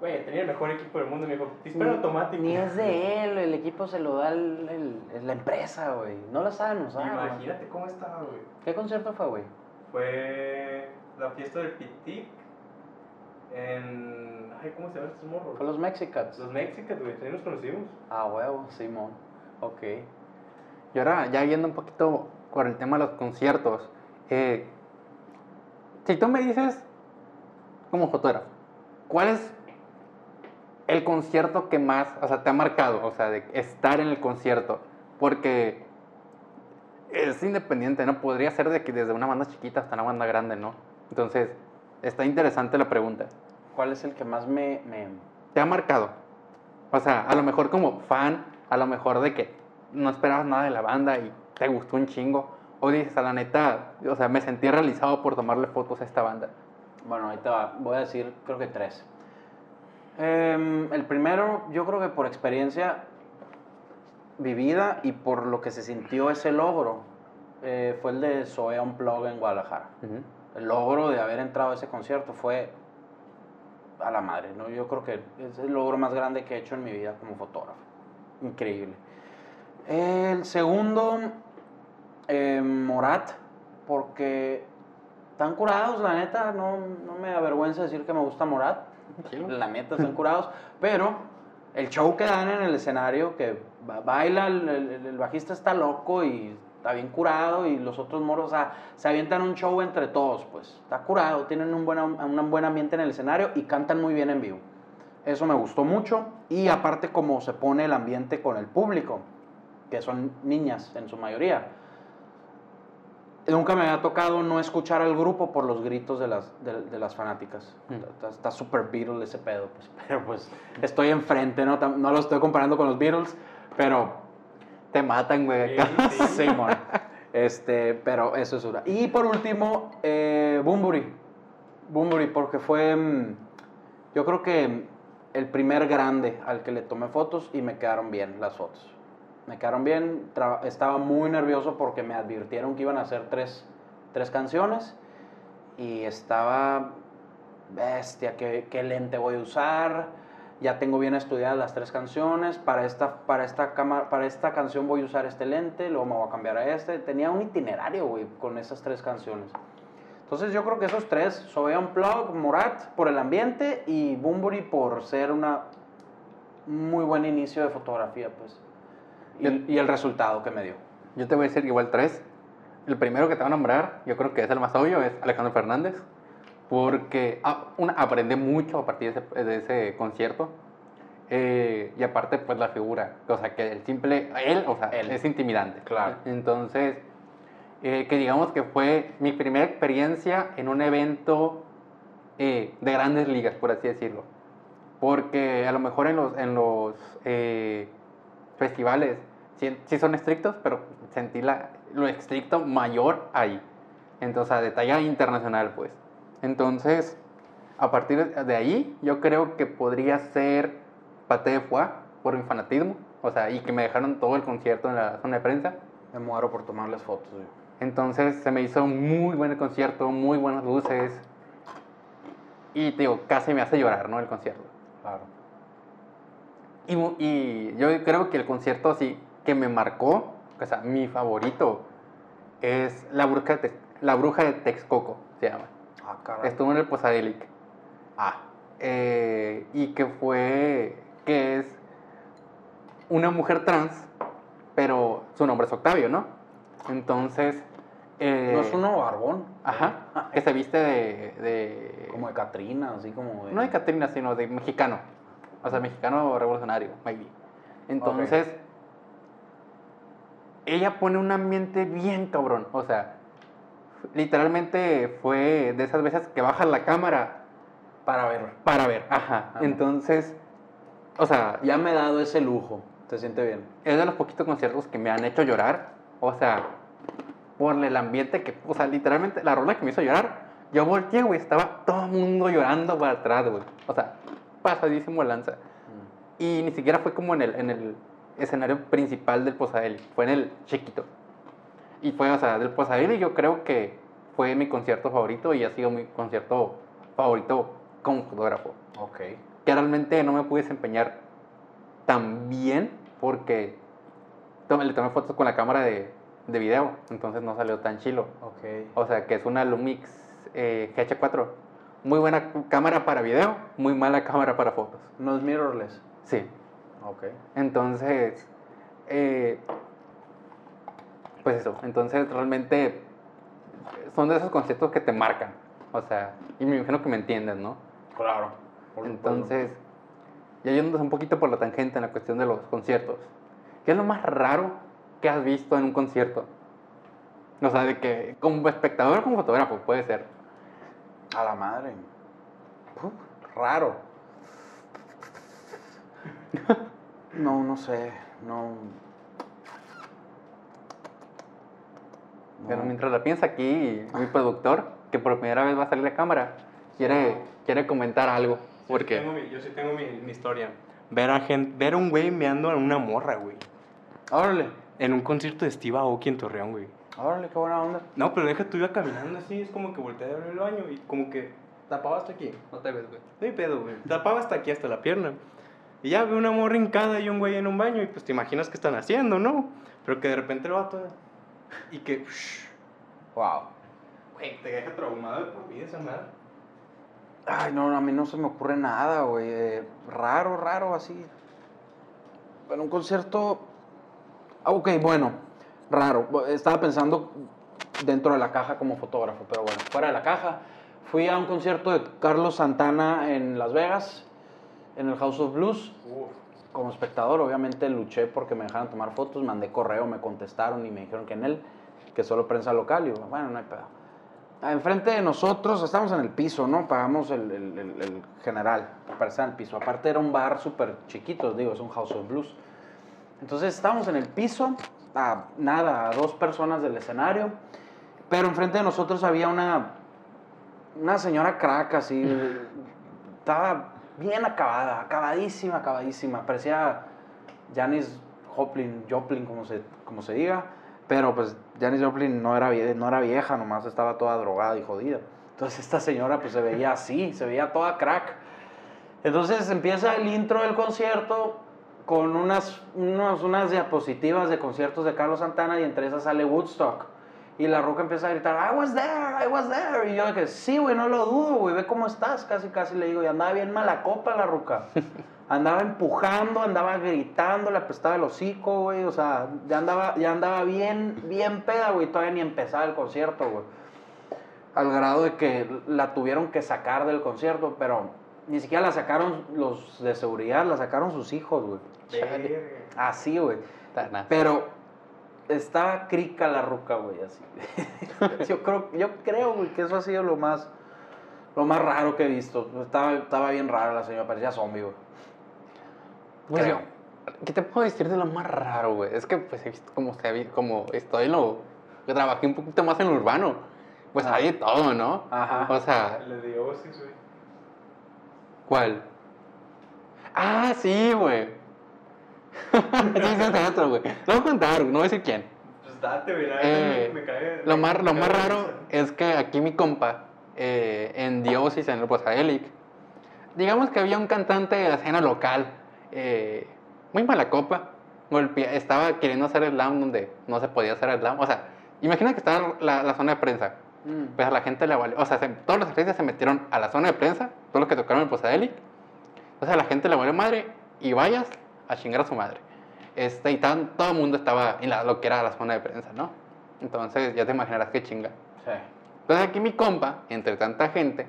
Güey, tenía el mejor equipo del mundo. Me dijo, dispara automático. Ni es de él, el equipo se lo da el- el- la empresa, güey. No la saben usar. güey. Imagínate cómo estaba, güey. ¿Qué concierto fue, güey? Fue la fiesta del Pitic en. Ay, ¿cómo se llaman estos morros? Fue los Mexicans. Los Mexicans, güey. Ahí nos conocimos. Ah, huevo, Simón. Ok. Y ahora, ya yendo un poquito por el tema de los conciertos, eh, si tú me dices, como fotógrafo, ¿cuál es el concierto que más, o sea, te ha marcado, o sea, de estar en el concierto? Porque es independiente, ¿no? Podría ser de que desde una banda chiquita hasta una banda grande, ¿no? Entonces, está interesante la pregunta. ¿Cuál es el que más me, me... ¿Te ha marcado? O sea, a lo mejor como fan, a lo mejor de que no esperabas nada de la banda y te gustó un chingo. O dices, a la neta, o sea, me sentí realizado por tomarle fotos a esta banda. Bueno, ahí te va. Voy a decir, creo que tres. Em, el primero, yo creo que por experiencia vivida y por lo que se sintió ese logro, eh, fue el de Zoe Unplug en Guadalajara. el logro de haber entrado a ese concierto fue a la madre, ¿no? Yo creo que es el logro más grande que he hecho en mi vida como fotógrafo. Increíble. El segundo, eh, Morat, porque están curados, la neta, no, no me avergüenza decir que me gusta Morat. La neta, están curados, pero el show que dan en el escenario, que ba- baila, el, el- bajista está loco y está bien curado y los otros moros, o sea, se avientan un show entre todos, pues. Está curado, tienen un buen, un buen ambiente en el escenario y cantan muy bien en vivo. Eso me gustó mucho y aparte como se pone el ambiente con el público, que son niñas en su mayoría. Nunca me había tocado no escuchar al grupo por los gritos de las, de, de las fanáticas. Mm. Está- súper Beatles ese pedo, pues. Pero pues estoy enfrente, ¿no? No lo estoy comparando con los Beatles, pero Te matan, güey. Sí. Este, pero eso es una. Y por último, eh, Bumburi. Bumburi, porque fue, mm, yo creo que el primer grande al que le tomé fotos y me quedaron bien las fotos. Me quedaron bien, estaba muy nervioso porque me advirtieron que iban a hacer tres, tres canciones y estaba bestia, ¿qué, qué lente voy a usar? Ya tengo bien estudiadas las tres canciones, para esta, para, esta cámara, para esta canción voy a usar este lente, luego me voy a cambiar a este. Tenía un itinerario, güey, con esas tres canciones. Entonces yo creo que esos tres, Sobe Unplug, Morat por el ambiente y Bumburi por ser una un muy buen inicio de fotografía, pues. Y, y el resultado que me dio. Yo te voy a decir igual tres. El primero que te voy a nombrar, yo creo que es el más obvio, es Alejandro Fernández. Porque ah, una, aprendí mucho a partir de ese, de ese concierto. Eh, y aparte, pues la figura. O sea, que el simple. Él, o sea, Él. es intimidante. Claro. Entonces, eh, que digamos que fue mi primera experiencia en un evento eh, de grandes ligas, por así decirlo. Porque a lo mejor en los, en los eh, festivales sí, sí son estrictos, pero sentí la, lo estricto mayor ahí. Entonces, a de talla internacional, pues. Entonces, a partir de ahí, yo creo que podría ser Pate de Foie por mi fanatismo. O sea, y que me dejaron todo el concierto en la zona de prensa. Me muero por tomarles fotos, güey. Entonces se me hizo muy buen el concierto, muy buenas luces. Y te digo, casi me hace llorar, ¿no? El concierto. Claro. Y, y yo creo que el concierto así que me marcó, o sea, mi favorito es La Bruja de, Tex- la bruja de Texcoco, se llama. Ah, caray. Estuvo en el Posadelic. Ah, Eh, y que fue, que es una mujer trans, pero su nombre es Octavio, ¿no? Entonces... eh, no es uno barbón. Ajá, que se viste de... de- Como de Catrina, así como de. no de Catrina, sino de mexicano. O sea, mexicano revolucionario, maybe. Entonces, ella pone un ambiente bien cabrón. O sea, literalmente fue de esas veces que bajas la cámara Para ver. para ver. Ajá. Entonces, o sea, Ya me he dado ese lujo. ¿Te siente bien? es de los poquitos conciertos que me han hecho llorar. O sea, por el ambiente que, o sea, literalmente la rola que me hizo llorar, yo volteé, güey, estaba todo el mundo llorando para atrás, güey. O sea, pasadísimo lanza. Y ni siquiera fue como en el, en el escenario principal del Posadeli, fue en el chiquito. Y fue, o sea, del Posadeli yo creo que fue mi concierto favorito y ha sido mi concierto favorito como fotógrafo. Ok. Que realmente no me pude desempeñar tan bien porque le tomé fotos con la cámara de, de video, entonces no salió tan chilo. Ok. O sea, que es una Lumix eh, GH4. Muy buena cámara para video, muy mala cámara para fotos. No es mirrorless. Sí. Ok. Entonces, eh, pues eso. Entonces, realmente son de esos conceptos que te marcan. O sea, y me imagino que me entienden, ¿no? Claro. por. Entonces, ya yéndonos un poquito por la tangente en la cuestión de los conciertos. ¿Qué es lo más raro que has visto en un concierto? O sea, de que como espectador, como fotógrafo, puede ser. A la madre. Uf, raro. No, no sé. No. Pero mientras la piensa aquí, mi productor, que por primera vez va a salir a cámara, quiere, quiere comentar algo. Yo sí Porque tengo mi- yo sí tengo mi, mi historia. Ver a, gente, ver a un güey meando a una morra, güey. Órale. En un concierto de Steve Aoki en Torreón, güey. Órale, qué buena onda. No, pero deja, tú iba caminando así, es como que volteé a abrir el baño y como que tapaba hasta aquí. no te ves, güey. No hay pedo, güey. Tapaba hasta aquí, hasta la pierna. Y ya veo una morra hincada y un güey en un baño y pues te imaginas qué están haciendo, ¿no? Pero que de repente el vato... Y que... Wow. Güey, te deja traumado de por vida esa madre. Ay, no, a mí no se me ocurre nada, güey. Eh, raro, raro, así. En un concierto. Ah, Ok, bueno, raro. Estaba pensando dentro de la caja como fotógrafo, pero bueno, fuera de la caja. Fui a un concierto de Carlos Santana en Las Vegas, en el House of Blues. Uf. Como espectador, obviamente luché porque me dejaran tomar fotos, mandé correo, me contestaron y me dijeron que en él, que solo prensa local. Y bueno, no hay pedo. Enfrente de nosotros, estamos en el piso, ¿no? Pagamos el, el- el- el general para estar en el piso. Aparte era un bar súper chiquito, digo, es un House of Blues. Entonces estábamos en el piso, a nada, a dos personas del escenario, pero enfrente de nosotros había una, una señora crack así, estaba bien acabada, acabadísima, acabadísima, parecía Janis Joplin, Joplin, como se, como se diga, pero pues Janis Joplin no era, vie- no era vieja, nomás estaba toda drogada y jodida. Entonces esta señora pues se veía así, se veía toda crack. Entonces empieza el intro del concierto con unas, unos- unas diapositivas de conciertos de Carlos Santana y entre esas sale Woodstock. Y la roca empieza a gritar, I was there, I was there. Y yo dije, sí, güey, no lo dudo, güey, ve cómo estás. Casi, casi le digo, y andaba bien mala copa la roca. Andaba empujando, andaba gritando, le apestaba el hocico, güey. O sea, ya andaba, ya andaba bien, bien peda, güey. Todavía ni empezaba el concierto, güey. Al grado de que la tuvieron que sacar del concierto, pero ni siquiera la sacaron los de seguridad, la sacaron sus hijos, güey. Así, güey. Pero estaba crica la ruca, güey, así. yo creo, yo creo, güey, que eso ha sido lo más, lo más raro que he visto. Estaba, estaba bien rara la señora, parecía zombie, güey. Pues Creo. yo, ¿Qué te puedo decir de lo más raro, güey? Es que, pues, he visto como, se como estoy en lo... que trabajé un poquito más en lo urbano. Pues Ah. hay de todo, ¿no? Ajá. O sea, Le dio Oasis, güey. ¿cuál? Ah, sí, güey. sí, otro, güey. Lo voy a contar, no voy a decir quién. Pues date, güey. Eh, me, me cae. Lo más, lo más raro es que aquí mi compa, eh, en Diosis, en el Posadelic, digamos que había un cantante de la escena local, eh, muy mala copa, golpea- estaba queriendo hacer slam donde no se podía hacer slam. O sea, imagina que estaba la, la zona de prensa, Mm. pues a la gente le valió, o sea, se- todos los artistas se metieron a la zona de prensa, todos los que tocaron el Posadelic, o sea, a la gente le valió madre y vayas a chingar a su madre. Este, y tan- todo el mundo estaba en la- lo que era la zona de prensa, ¿no? Entonces ya te imaginarás qué chinga. Sí. Entonces aquí mi compa, entre tanta gente,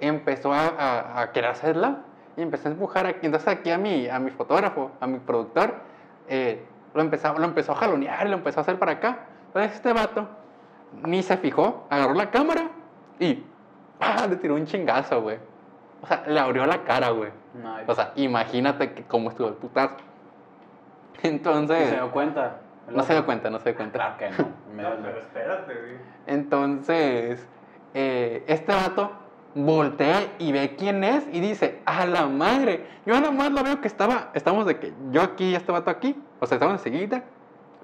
empezó a, a- a querer hacer slam y empezó a empujar aquí. Entonces aquí a mi, a mi fotógrafo, a mi productor, eh, lo, empezó, lo empezó a jalonear, lo empezó a hacer para acá. Entonces este vato ni se fijó, agarró la cámara y ¡pah! le tiró un chingazo, güey. O sea, le abrió la cara, güey. No, O sea, imagínate que cómo estuvo el putazo. ¿Y Entonces, se dio cuenta? no se dio cuenta, no se dio cuenta. Claro que no. pero espérate, güey. Entonces, eh, este vato voltea y ve quién es y dice, a la madre, yo nada más lo veo que estaba, estamos de que yo aquí y este vato aquí, o sea, estamos enseguida,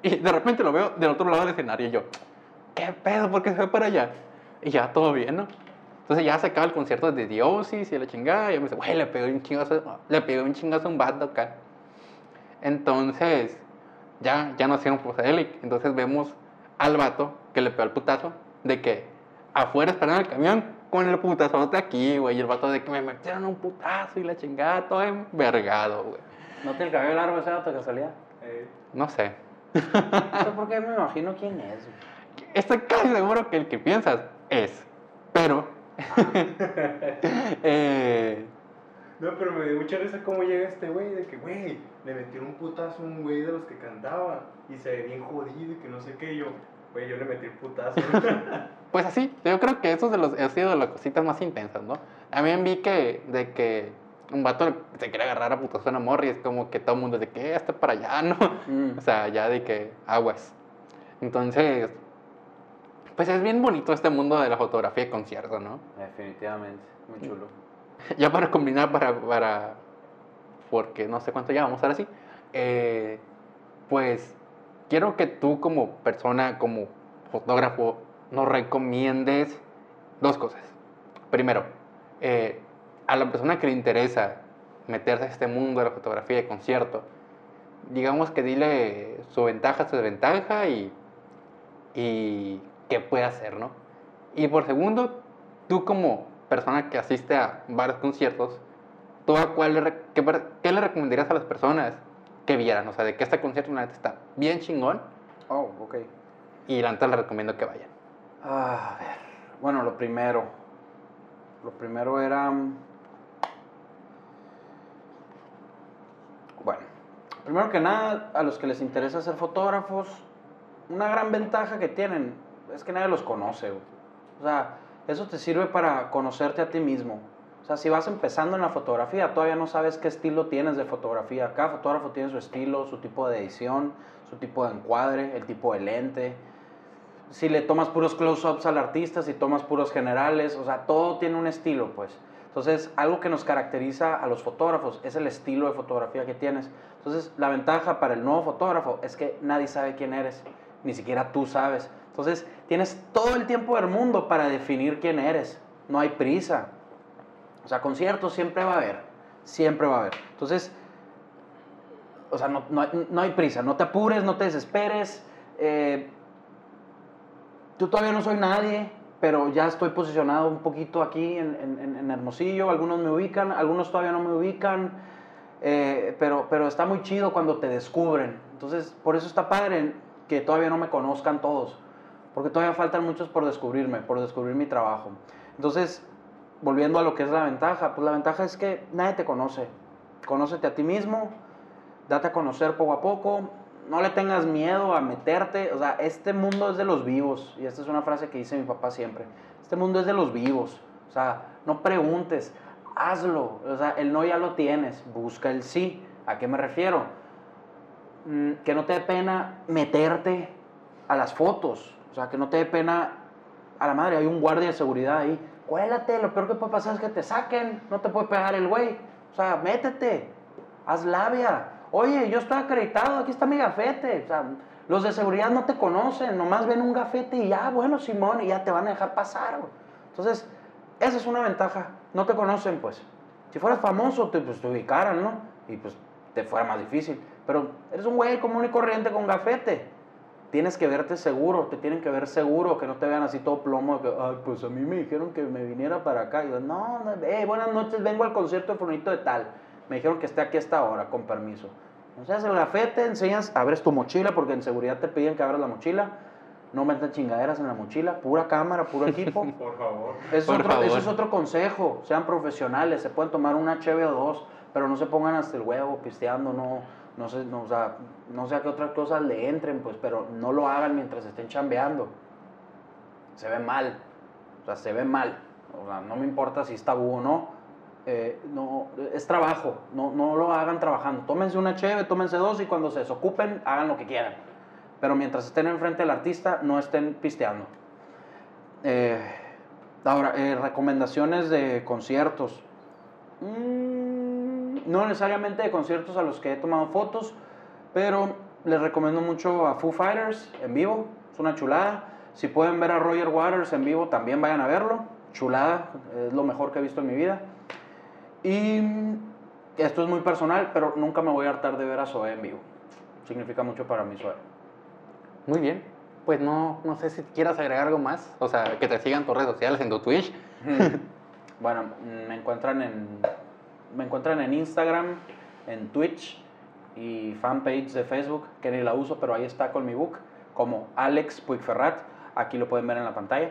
y de repente lo veo del otro lado del escenario y yo, ¿qué pedo? ¿Por qué se fue para allá? Y ya todo bien, ¿no? Entonces ya se acaba el concierto de Diosis y la chingada, y yo me dice, güey, le pegó un chingazo, le pegó un chingazo a un vato acá. Entonces, ya, ya no hicieron. Entonces vemos al vato que le pegó el putazo de que afuera esperando el camión con el putazote aquí, güey. Y el vato de que me metieron un putazo y la chingada, todo envergado, güey. ¿No tiene el cabello largo ese que salía? Eh, No sé. No sé por qué me imagino quién es. güey. Estoy casi seguro que el que piensas es. Pero. eh, No, pero me dio mucha risa cómo llega este güey, de que, güey, le metieron un putazo a un güey de los que cantaba y se ve bien jodido y que no sé qué. Y yo, güey, yo le metí el putazo. Pues así, yo creo que eso es de los, ha sido de las cositas más intensas, ¿no? También vi que, de que un vato se quiere agarrar a putazo a una morra y es como que todo el mundo de que está para allá, ¿no? Mm. O sea, ya de que aguas. Entonces, pues es bien bonito este mundo de la fotografía de concierto, ¿no? Definitivamente. Muy chulo. Ya para combinar, para, para porque no sé cuánto llevamos ahora sí, eh, pues quiero que tú como persona, como fotógrafo, nos recomiendes dos cosas. Primero, eh, a la persona que le interesa meterse a este mundo de la fotografía de concierto, digamos que dile su ventaja, su desventaja y, y qué puede hacer, ¿no? Y por segundo, tú como persona que asiste a varios conciertos, ¿tú a cuál le qué, le recomendarías a las personas que vieran? O sea, de que este concierto la neta está bien chingón Oh, ok. y la neta les recomiendo que vayan. Ah, a ver. Bueno, lo primero. Lo primero era. mm, Bueno, primero que nada, a los que les interesa ser fotógrafos, una gran ventaja que tienen es que nadie los conoce. O sea, eso te sirve para conocerte a ti mismo. O sea, si vas empezando en la fotografía, todavía no sabes qué estilo tienes de fotografía. Cada fotógrafo tiene su estilo, su tipo de edición, su tipo de encuadre, el tipo de lente si le tomas puros close-ups al artista, si tomas puros generales, o sea, todo tiene un estilo, pues. Entonces, algo que nos caracteriza a los fotógrafos es el estilo de fotografía que tienes. Entonces, la ventaja para el nuevo fotógrafo es que nadie sabe quién eres, ni siquiera tú sabes. Entonces, tienes todo el tiempo del mundo para definir quién eres. No hay prisa. O sea, conciertos siempre va a haber, siempre va a haber. Entonces, o sea, no, no no hay prisa, no te apures, no te desesperes. eh, yo todavía no soy nadie, pero ya estoy posicionado un poquito aquí en, en- en Hermosillo. Algunos me ubican, algunos todavía no me ubican, eh, pero, pero está muy chido cuando te descubren. Entonces, por eso está padre que todavía no me conozcan todos, porque todavía faltan muchos por descubrirme, por descubrir mi trabajo. Entonces, volviendo a lo que es la ventaja, pues la ventaja es que nadie te conoce. Conócete a ti mismo, date a conocer poco a poco, no le tengas miedo a meterte, o sea, este mundo es de los vivos, y esta es una frase que dice mi papá siempre, este mundo es de los vivos, o sea, no preguntes, hazlo, o sea, el no ya lo tienes, busca el sí, ¿a qué me refiero? mm, que no te dé pena meterte a las fotos. Sea, que no te dé pena a la madre. Hay un guardia de seguridad ahí. Cuélate, lo peor que puede pasar es que te saquen. No te puede pegar el güey. O sea, métete. Haz labia. Oye, yo estoy acreditado, aquí está mi gafete. O sea, los de seguridad no te conocen, nomás ven un gafete y ya, bueno, Simón, y ya te van a dejar pasar. Entonces, esa es una ventaja. No te conocen, pues. Si fueras famoso, te, pues, te ubicaran, ¿no? Y pues te fuera más difícil. Pero eres un güey común y corriente con gafete. Tienes que verte seguro, te tienen que ver seguro, que no te vean así todo plomo, que, ay, pues a mí me dijeron que me viniera para acá. Y yo, no, no, eh, buenas noches, vengo al concierto de Fulanito de tal. Me dijeron que esté aquí a esta hora, con permiso. Entonces el gafete, enseñas, abres tu mochila, porque en seguridad te piden que abras la mochila. No metan chingaderas en la mochila, pura cámara, puro equipo. Por favor. Eso es, Por otro, favor. eso es otro consejo. Sean profesionales, se pueden tomar una HB o dos, pero no se pongan hasta el huevo pisteando, no, no sé, no, o sea, no sé a qué otras cosas le entren, pues, pero no lo hagan mientras estén chambeando. Se ve mal, o sea, se ve mal. O sea, no me importa si es tabú o no. eh, no, es trabajo, no, no lo hagan trabajando. Tómense una cheve, tómense dos y cuando se desocupen, hagan lo que quieran. Pero mientras estén enfrente del artista, no estén pisteando. Eh, ahora, eh, recomendaciones de conciertos. Mm, no necesariamente de conciertos a los que he tomado fotos, pero les recomiendo mucho a Foo Fighters en vivo. Es una chulada. Si pueden ver a Roger Waters en vivo, también vayan a verlo. Chulada, es lo mejor que he visto en mi vida. Y esto es muy personal, pero nunca me voy a hartar de ver a Zoé en vivo. Significa mucho para mí Zoé. Muy bien. Pues no, no sé si quieras agregar algo más. O sea, que te sigan tus redes sociales, en tu Twitch. Bueno, me encuentran en me encuentran en Instagram, en Twitch y fanpage de Facebook, que ni la uso, pero ahí está con mi book, como Alex Puigferrat. Aquí lo pueden ver en la pantalla.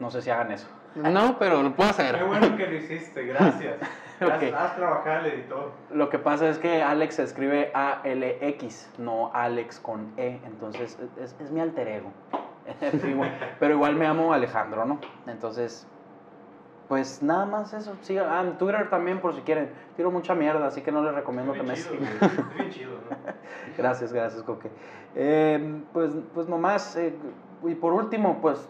No sé si hagan eso. No, pero lo puedo hacer. Qué bueno que lo hiciste, gracias. Gracias, Ok. Haz trabajar al editor. Lo que pasa es que Alex se escribe A-L-X, no Alex con E, entonces es, es mi alter ego. Igual- pero igual me llamo Alejandro, ¿no? Entonces, pues nada más eso. Sigan, ah, en Twitter también por si quieren. Tiro mucha mierda, así que no les recomiendo que me sigan. bien chido, ¿no? Gracias, gracias, Coque. Eh, pues, pues nomás, eh, y por último, pues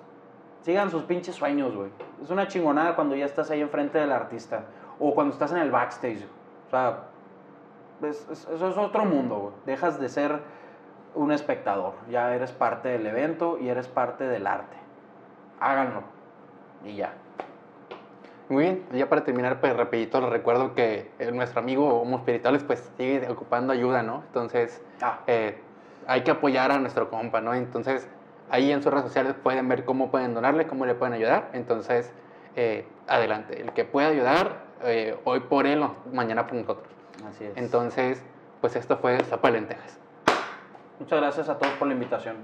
sigan sus pinches sueños, güey. Es una chingonada cuando ya estás ahí enfrente del artista o cuando estás en el backstage. O sea, es- es- eso es otro mundo, güey. Dejas de ser un espectador, ya eres parte del evento y eres parte del arte. Háganlo y ya. Muy bien, ya para terminar, pues rapidito les recuerdo que eh, nuestro amigo Homo Espirituales pues sigue ocupando ayuda, ¿no? Entonces Ah, eh, hay que apoyar a nuestro compa, ¿no? Entonces ahí en sus redes sociales pueden ver cómo pueden donarle, cómo le pueden ayudar. Entonces, eh, adelante, el que pueda ayudar, eh, hoy por él, o mañana por nosotros. así es. Entonces, pues esto fue Zapa de Lentejas. Muchas gracias a todos por la invitación.